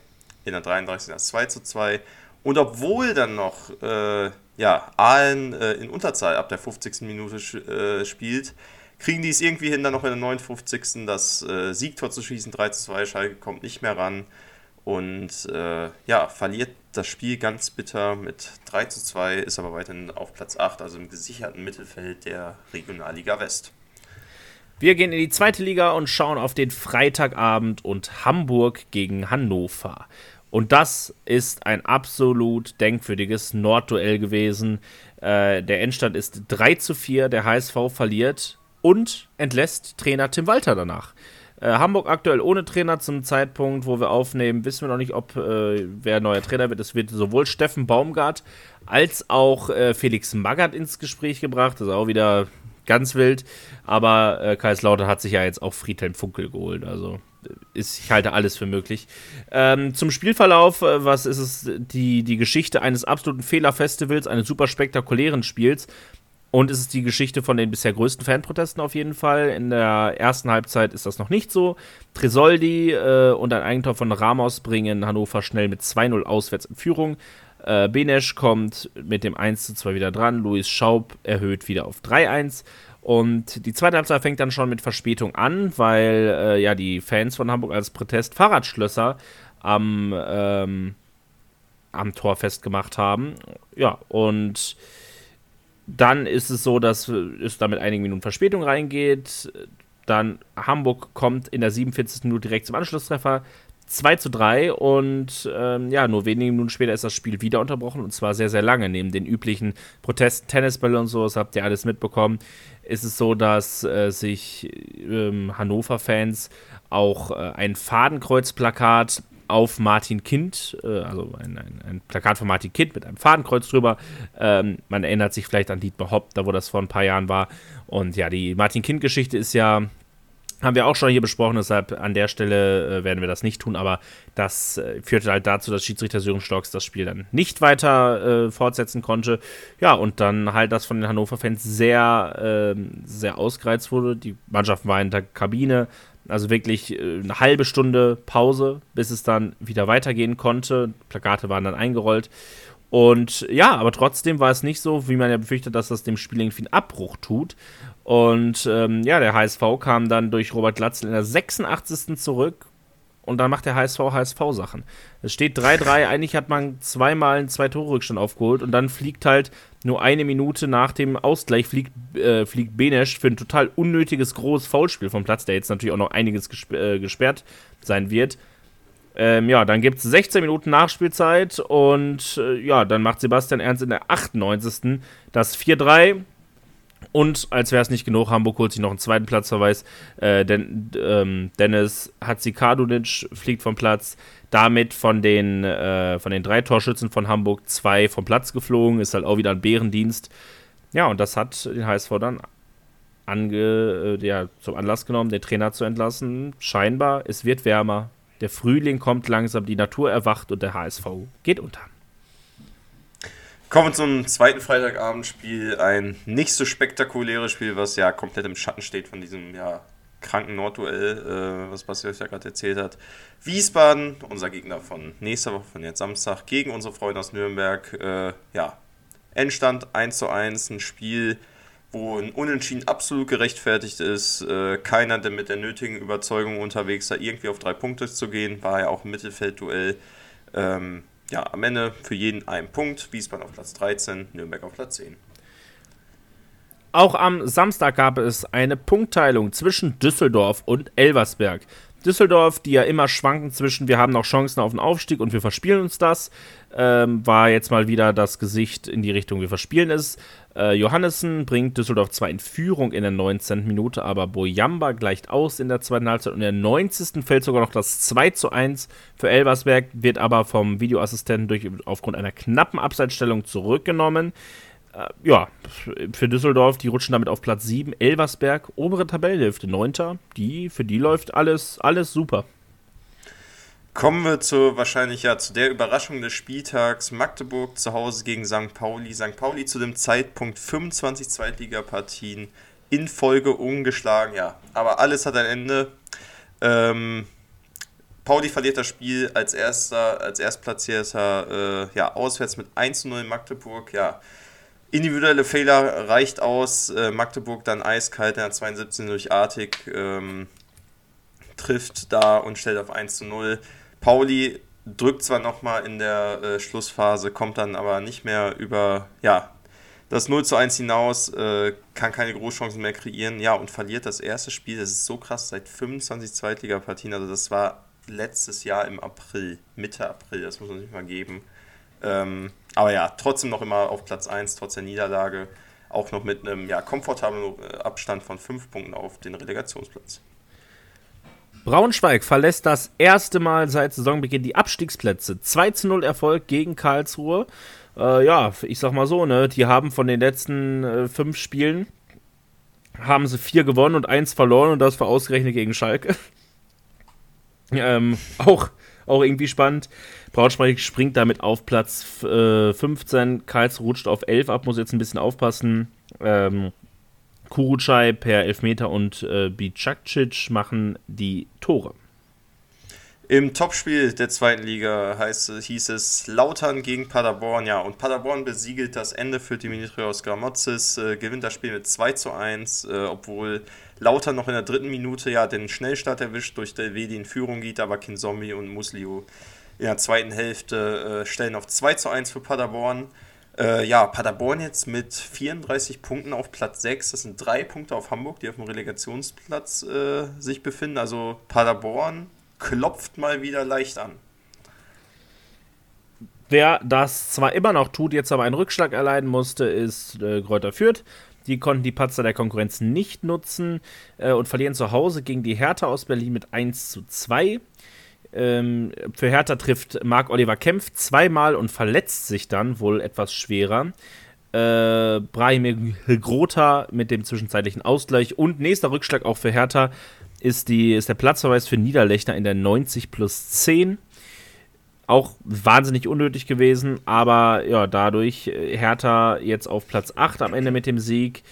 In der 33. das 2 zu 2. Und obwohl dann noch äh, ja, Aalen äh, in Unterzahl ab der 50. Minute äh, spielt, kriegen die es irgendwie hin, dann noch in der 59. das äh, Siegtor zu schießen. 3 zu 2, Schalke kommt nicht mehr ran. Und äh, ja, verliert das Spiel ganz bitter mit 3 zu 2, ist aber weiterhin auf Platz 8, also im gesicherten Mittelfeld der Regionalliga West. Wir gehen in die zweite Liga und schauen auf den Freitagabend und Hamburg gegen Hannover. Und das ist ein absolut denkwürdiges Nordduell gewesen. Äh, der Endstand ist 3 zu 4, der HSV verliert und entlässt Trainer Tim Walter danach. Äh, Hamburg aktuell ohne Trainer zum Zeitpunkt, wo wir aufnehmen, wissen wir noch nicht, ob äh, wer neuer Trainer wird. Es wird sowohl Steffen Baumgart als auch äh, Felix Magath ins Gespräch gebracht. Das ist auch wieder ganz wild. Aber äh, Kaiserslautern hat sich ja jetzt auch Friedhelm Funkel geholt. Also äh, ist, ich halte alles für möglich. Ähm, zum Spielverlauf, äh, was ist es? Die, die Geschichte eines absoluten Fehlerfestivals, eines super spektakulären Spiels. Und es ist die Geschichte von den bisher größten Fanprotesten auf jeden Fall. In der ersten Halbzeit ist das noch nicht so. Tresoldi äh, und ein Eigentor von Ramos bringen Hannover schnell mit 2-0 auswärts in Führung. Äh, Benesch kommt mit dem 1 zu 2 wieder dran. Luis Schaub erhöht wieder auf 3-1. Und die zweite Halbzeit fängt dann schon mit Verspätung an, weil äh, ja die Fans von Hamburg als Protest Fahrradschlösser am, ähm, am Tor festgemacht haben. Ja, und dann ist es so, dass es da mit einigen Minuten Verspätung reingeht. Dann Hamburg kommt in der 47. Minute direkt zum Anschlusstreffer. 2 zu 3 und ähm, ja, nur wenige Minuten später ist das Spiel wieder unterbrochen und zwar sehr, sehr lange. Neben den üblichen Protesten, Tennisbälle und so, das habt ihr alles mitbekommen, ist es so, dass äh, sich ähm, Hannover-Fans auch äh, ein Fadenkreuzplakat auf Martin Kind, äh, also ein, ein, ein, Plakat von Martin Kind mit einem Fadenkreuz drüber. Ähm, man erinnert sich vielleicht an Dietmar Hopp, da wo das vor ein paar Jahren war. Und ja, die Martin Kind-Geschichte ist ja haben wir auch schon hier besprochen, deshalb an der Stelle äh, werden wir das nicht tun, aber das äh, führte halt dazu, dass Schiedsrichter Sören Stocks das Spiel dann nicht weiter äh, fortsetzen konnte. Ja, und dann halt das von den Hannover-Fans sehr, ähm, sehr ausgereizt wurde. Die Mannschaft war in der Kabine, also wirklich äh, eine halbe Stunde Pause, bis es dann wieder weitergehen konnte. Plakate waren dann eingerollt. Und ja, aber trotzdem war es nicht so, wie man ja befürchtet, dass das dem Spiel irgendwie einen Abbruch tut. Und ähm, ja, der HSV kam dann durch Robert Glatzel in der 86. zurück und dann macht der HSV HSV-Sachen. Es steht 3-3, eigentlich hat man zweimal einen Zwei-Tore-Rückstand aufgeholt und dann fliegt halt nur eine Minute nach dem Ausgleich fliegt, äh, fliegt Benesch für ein total unnötiges großes Foulspiel vom Platz, der jetzt natürlich auch noch einiges gesp äh, gesperrt sein wird. Ähm, ja, dann gibt es 16 Minuten Nachspielzeit und äh, ja, dann macht Sebastian Ernst in der 98. das 4-3 und als wäre es nicht genug, Hamburg holt sich noch einen zweiten Platzverweis. Äh, denn, ähm, Dennis Hatzikadunic fliegt vom Platz. Damit von den, äh, von den drei Torschützen von Hamburg zwei vom Platz geflogen. Ist halt auch wieder ein Bärendienst. Ja, und das hat den HSV dann ange, äh, ja, zum Anlass genommen, den Trainer zu entlassen. Scheinbar, es wird wärmer. Der Frühling kommt langsam, die Natur erwacht und der HSV geht unter. Kommen wir zum zweiten Freitagabendspiel. Ein nicht so spektakuläres Spiel, was ja komplett im Schatten steht von diesem ja, kranken Nordduell, äh, was Basti euch ja gerade erzählt hat. Wiesbaden, unser Gegner von nächster Woche, von jetzt Samstag, gegen unsere Freunde aus Nürnberg. Äh, ja, Endstand 1 zu 1, ein Spiel, wo ein Unentschieden absolut gerechtfertigt ist. Äh, keiner, der mit der nötigen Überzeugung unterwegs war, irgendwie auf drei Punkte zu gehen, war ja auch ein Mittelfeldduell. Ähm, ja, am Ende für jeden ein Punkt. Wiesbaden auf Platz 13, Nürnberg auf Platz 10. Auch am Samstag gab es eine Punktteilung zwischen Düsseldorf und Elversberg. Düsseldorf, die ja immer schwanken zwischen, wir haben noch Chancen auf den Aufstieg und wir verspielen uns das, ähm, war jetzt mal wieder das Gesicht in die Richtung, wir verspielen es. Äh, Johannessen bringt Düsseldorf zwar in Führung in der 19. Minute, aber Boyamba gleicht aus in der zweiten Halbzeit und in der 90. fällt sogar noch das 2 zu 1 für Elversberg, wird aber vom Videoassistenten durch, aufgrund einer knappen Abseitsstellung zurückgenommen. Äh, ja, für Düsseldorf, die rutschen damit auf Platz 7. Elversberg, obere Tabellenhälfte, 9. Die, für die läuft alles, alles super. Kommen wir zu wahrscheinlich ja zu der Überraschung des Spieltags. Magdeburg zu Hause gegen St. Pauli. St. Pauli zu dem Zeitpunkt 25 Zweitligapartien in Folge ungeschlagen. Ja, aber alles hat ein Ende. Ähm, Pauli verliert das Spiel als erster, als Erstplatzierter, äh, ja, auswärts mit 1 zu 0 in Magdeburg. Ja, individuelle Fehler reicht aus. Äh, Magdeburg dann eiskalt in der 72 durch Artig. Ähm, trifft da und stellt auf 1 zu 0. Pauli drückt zwar nochmal in der äh, Schlussphase, kommt dann aber nicht mehr über ja, das 0 zu 1 hinaus, äh, kann keine Großchancen mehr kreieren, ja, und verliert das erste Spiel. Das ist so krass, seit 25 Zweitligapartien. Also, das war letztes Jahr im April, Mitte April, das muss man sich mal geben. Ähm, aber ja, trotzdem noch immer auf Platz 1, trotz der Niederlage. Auch noch mit einem ja, komfortablen äh, Abstand von 5 Punkten auf den Relegationsplatz. Braunschweig verlässt das erste Mal seit Saisonbeginn die Abstiegsplätze. 2 zu 0 Erfolg gegen Karlsruhe. Äh, ja, ich sag mal so, ne, die haben von den letzten äh, fünf Spielen haben sie vier gewonnen und eins verloren und das war ausgerechnet gegen Schalke. <laughs> ähm, auch, auch irgendwie spannend. Braunschweig springt damit auf Platz äh, 15. Karlsruhe rutscht auf 11 ab, muss jetzt ein bisschen aufpassen. Ähm, Kurucay per Elfmeter und äh, Bicakcic machen die Tore. Im Topspiel der zweiten Liga heißt, hieß es Lautern gegen Paderborn. Ja, und Paderborn besiegelt das Ende für Dimitrios Gramotzis, äh, gewinnt das Spiel mit 2 zu 1, äh, obwohl Lautern noch in der dritten Minute ja den Schnellstart erwischt, durch der Wedi in Führung geht, aber Kinzombie und Muslio in der zweiten Hälfte äh, stellen auf 2 zu 1 für Paderborn. Äh, ja, Paderborn jetzt mit 34 Punkten auf Platz 6. Das sind drei Punkte auf Hamburg, die auf dem Relegationsplatz äh, sich befinden. Also Paderborn klopft mal wieder leicht an. Wer das zwar immer noch tut, jetzt aber einen Rückschlag erleiden musste, ist äh, Kräuter Fürth. Die konnten die Patzer der Konkurrenz nicht nutzen äh, und verlieren zu Hause gegen die Hertha aus Berlin mit 1 zu 2. Ähm, für Hertha trifft Marc-Oliver Kempf zweimal und verletzt sich dann wohl etwas schwerer. Äh, Brahim Grota mit dem zwischenzeitlichen Ausgleich und nächster Rückschlag auch für Hertha ist, die, ist der Platzverweis für Niederlechner in der 90 plus 10. Auch wahnsinnig unnötig gewesen, aber ja, dadurch äh, Hertha jetzt auf Platz 8 am Ende mit dem Sieg.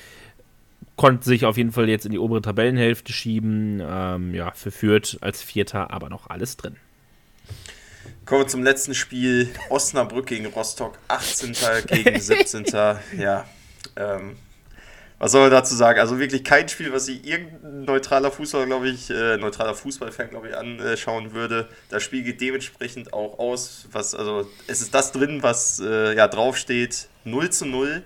Konnte sich auf jeden Fall jetzt in die obere Tabellenhälfte schieben. Ähm, ja, für Fürth als Vierter aber noch alles drin. Kommen wir zum letzten Spiel. Osnabrück gegen Rostock, 18. <laughs> gegen 17. ja, ähm, was soll man dazu sagen? Also wirklich kein Spiel, was sich irgendein neutraler Fußball, glaube ich, äh, neutraler Fußballfan, glaube ich, anschauen würde. Das Spiel geht dementsprechend auch aus, was, also es ist das drin, was äh, ja draufsteht, 0 zu 0.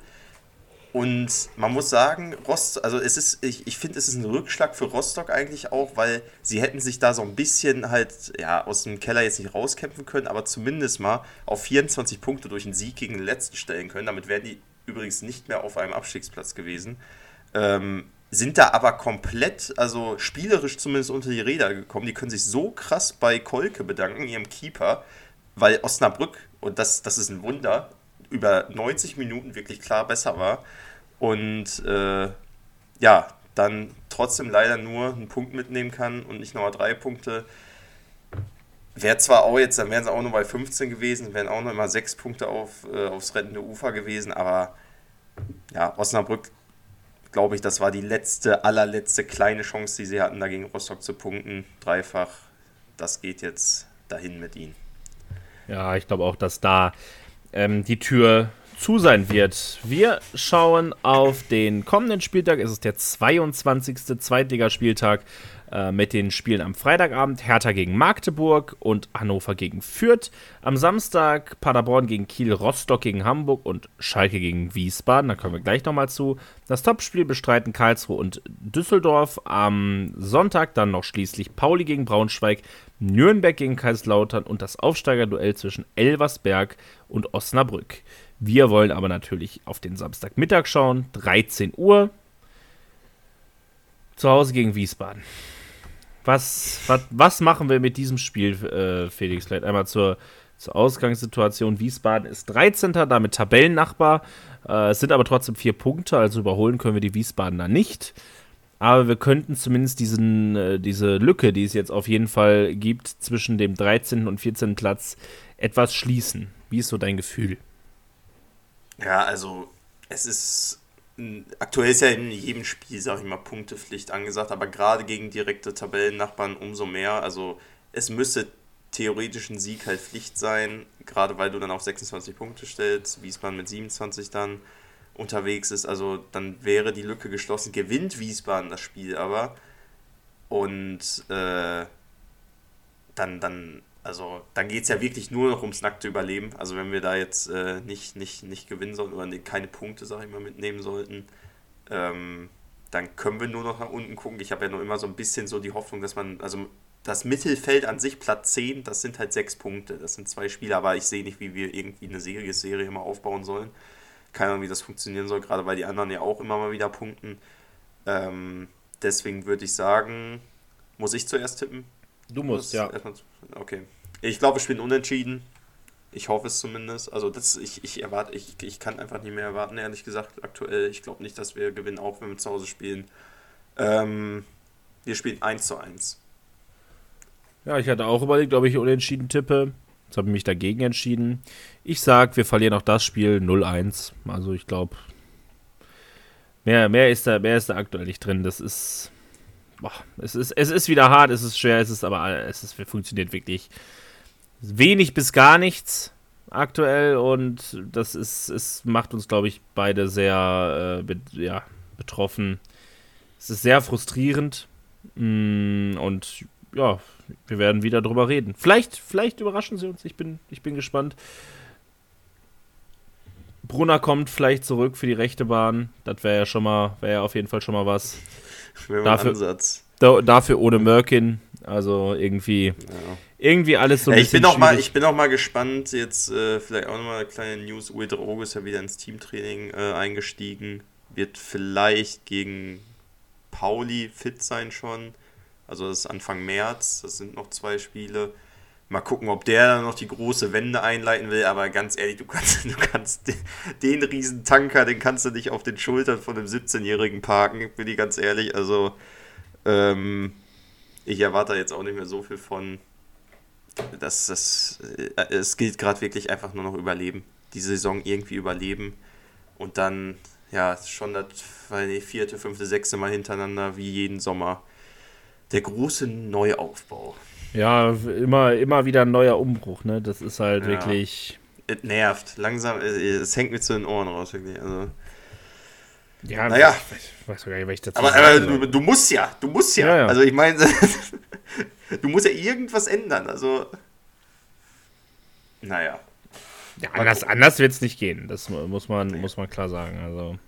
Und man muss sagen, Rost, also es ist, ich, ich finde, es ist ein Rückschlag für Rostock eigentlich auch, weil sie hätten sich da so ein bisschen halt, ja, aus dem Keller jetzt nicht rauskämpfen können, aber zumindest mal auf 24 Punkte durch einen Sieg gegen den letzten stellen können. Damit wären die übrigens nicht mehr auf einem Abstiegsplatz gewesen. Ähm, sind da aber komplett, also spielerisch zumindest unter die Räder gekommen. Die können sich so krass bei Kolke bedanken, ihrem Keeper, weil Osnabrück, und das, das ist ein Wunder, über 90 Minuten wirklich klar besser war. Und äh, ja, dann trotzdem leider nur einen Punkt mitnehmen kann und nicht nochmal drei Punkte. Wäre zwar auch jetzt, dann wären sie auch nur bei 15 gewesen, wären auch noch mal sechs Punkte auf, äh, aufs rettende Ufer gewesen, aber ja, Osnabrück, glaube ich, das war die letzte, allerletzte kleine Chance, die sie hatten, dagegen Rostock zu punkten. Dreifach, das geht jetzt dahin mit ihnen. Ja, ich glaube auch, dass da ähm, die Tür zu sein wird. Wir schauen auf den kommenden Spieltag. Es ist der 22. Zweitligaspieltag äh, mit den Spielen am Freitagabend. Hertha gegen Magdeburg und Hannover gegen Fürth. Am Samstag Paderborn gegen Kiel, Rostock gegen Hamburg und Schalke gegen Wiesbaden. Da kommen wir gleich nochmal zu. Das Topspiel bestreiten Karlsruhe und Düsseldorf. Am Sonntag dann noch schließlich Pauli gegen Braunschweig, Nürnberg gegen Kaiserslautern und das Aufsteigerduell zwischen Elversberg und Osnabrück. Wir wollen aber natürlich auf den Samstagmittag schauen, 13 Uhr. Zu Hause gegen Wiesbaden. Was, was, was machen wir mit diesem Spiel, äh, Felix? Vielleicht einmal zur, zur Ausgangssituation. Wiesbaden ist 13. damit Tabellennachbar. Äh, es sind aber trotzdem vier Punkte, also überholen können wir die Wiesbadener nicht. Aber wir könnten zumindest diesen, äh, diese Lücke, die es jetzt auf jeden Fall gibt, zwischen dem 13. und 14. Platz etwas schließen. Wie ist so dein Gefühl? Ja, also es ist aktuell ist ja in jedem Spiel, sag ich mal, Punktepflicht angesagt, aber gerade gegen direkte Tabellennachbarn umso mehr. Also es müsste theoretisch ein Sieg halt Pflicht sein, gerade weil du dann auf 26 Punkte stellst, Wiesbaden mit 27 dann unterwegs ist. Also dann wäre die Lücke geschlossen, gewinnt Wiesbaden das Spiel aber. Und äh, dann, dann also dann geht es ja wirklich nur noch ums nackte Überleben. Also wenn wir da jetzt äh, nicht, nicht, nicht gewinnen sollten oder keine Punkte, sag ich mal, mitnehmen sollten, ähm, dann können wir nur noch nach unten gucken. Ich habe ja nur immer so ein bisschen so die Hoffnung, dass man, also das Mittelfeld an sich, Platz 10, das sind halt sechs Punkte. Das sind zwei Spiele, aber ich sehe nicht, wie wir irgendwie eine Serie, Serie mal aufbauen sollen. Keine Ahnung, wie das funktionieren soll, gerade weil die anderen ja auch immer mal wieder punkten. Ähm, deswegen würde ich sagen, muss ich zuerst tippen? Du musst, ja. Okay. Ich glaube, wir spielen unentschieden. Ich hoffe es zumindest. Also das, ich, ich erwarte, ich, ich kann einfach nicht mehr erwarten, ehrlich gesagt, aktuell. Ich glaube nicht, dass wir gewinnen, auch wenn wir zu Hause spielen. Ähm, wir spielen 1 zu 1. Ja, ich hatte auch überlegt, ob ich unentschieden tippe. Jetzt habe ich mich dagegen entschieden. Ich sage, wir verlieren auch das Spiel 0-1. Also ich glaube, mehr, mehr, ist da, mehr ist da aktuell nicht drin. Das ist boah, es, ist, es ist wieder hart, es ist schwer, es ist aber es ist, funktioniert wirklich wenig bis gar nichts aktuell und das ist, es macht uns, glaube ich, beide sehr äh, be ja, betroffen. Es ist sehr frustrierend mm, und ja, wir werden wieder drüber reden. Vielleicht, vielleicht überraschen sie uns. Ich bin, ich bin gespannt. Brunner kommt vielleicht zurück für die rechte Bahn. Das wäre ja schon mal, wäre ja auf jeden Fall schon mal was. Dafür, Ansatz. Da, dafür ohne Merkin. Also irgendwie, ja. irgendwie alles so ein ja, ich bin noch mal, Ich bin auch mal gespannt, jetzt äh, vielleicht auch nochmal eine kleine News. Uwe Drogo ist ja wieder ins Teamtraining äh, eingestiegen. Wird vielleicht gegen Pauli fit sein schon. Also das ist Anfang März, das sind noch zwei Spiele. Mal gucken, ob der noch die große Wende einleiten will, aber ganz ehrlich, du kannst, du kannst den, den riesen Tanker, den kannst du nicht auf den Schultern von einem 17-Jährigen parken, bin ich ganz ehrlich. Also, ähm, ich erwarte jetzt auch nicht mehr so viel von. Das, das, äh, es gilt gerade wirklich einfach nur noch überleben. Die Saison irgendwie überleben und dann, ja, schon das die vierte, fünfte, sechste Mal hintereinander wie jeden Sommer der große Neuaufbau. Ja, immer, immer wieder ein neuer Umbruch, ne? Das ist halt ja. wirklich. Es nervt. Langsam, es hängt mir zu den Ohren raus, wirklich. Also. Ja, naja. Ich weiß gar nicht, was ich dazu Aber, aber du, du, musst ja, du musst ja. ja, ja. Also ich meine, <laughs> du musst ja irgendwas ändern. Also. Naja. Ja, anders, anders wird es nicht gehen. Das muss man, nee. muss man klar sagen. Also.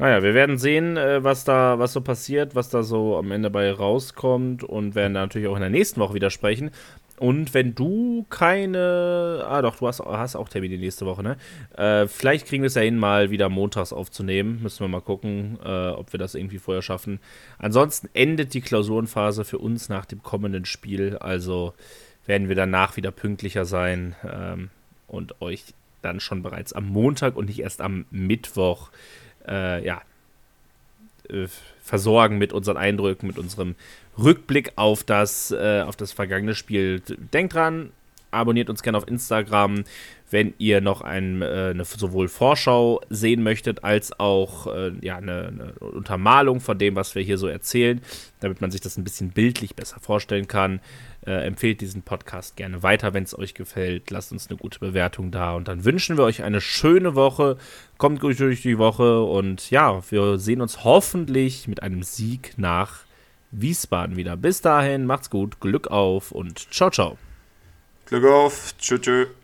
Naja, wir werden sehen, äh, was da, was so passiert, was da so am Ende bei rauskommt und werden da natürlich auch in der nächsten Woche wieder sprechen. Und wenn du keine. Ah, doch, du hast, hast auch Termine nächste Woche, ne? Äh, vielleicht kriegen wir es ja hin, mal wieder montags aufzunehmen. Müssen wir mal gucken, äh, ob wir das irgendwie vorher schaffen. Ansonsten endet die Klausurenphase für uns nach dem kommenden Spiel. Also werden wir danach wieder pünktlicher sein ähm, und euch dann schon bereits am Montag und nicht erst am Mittwoch äh, ja, äh, versorgen mit unseren Eindrücken, mit unserem Rückblick auf das, äh, auf das vergangene Spiel. Denkt dran, abonniert uns gerne auf Instagram, wenn ihr noch ein, äh, eine sowohl Vorschau sehen möchtet, als auch äh, ja, eine, eine, Untermalung von dem, was wir hier so erzählen, damit man sich das ein bisschen bildlich besser vorstellen kann. Äh, empfehlt diesen Podcast gerne weiter, wenn es euch gefällt. Lasst uns eine gute Bewertung da und dann wünschen wir euch eine schöne Woche. Kommt gut durch die Woche und ja, wir sehen uns hoffentlich mit einem Sieg nach Wiesbaden wieder. Bis dahin, macht's gut, Glück auf und ciao, ciao. Glück auf, tschüss. tschüss.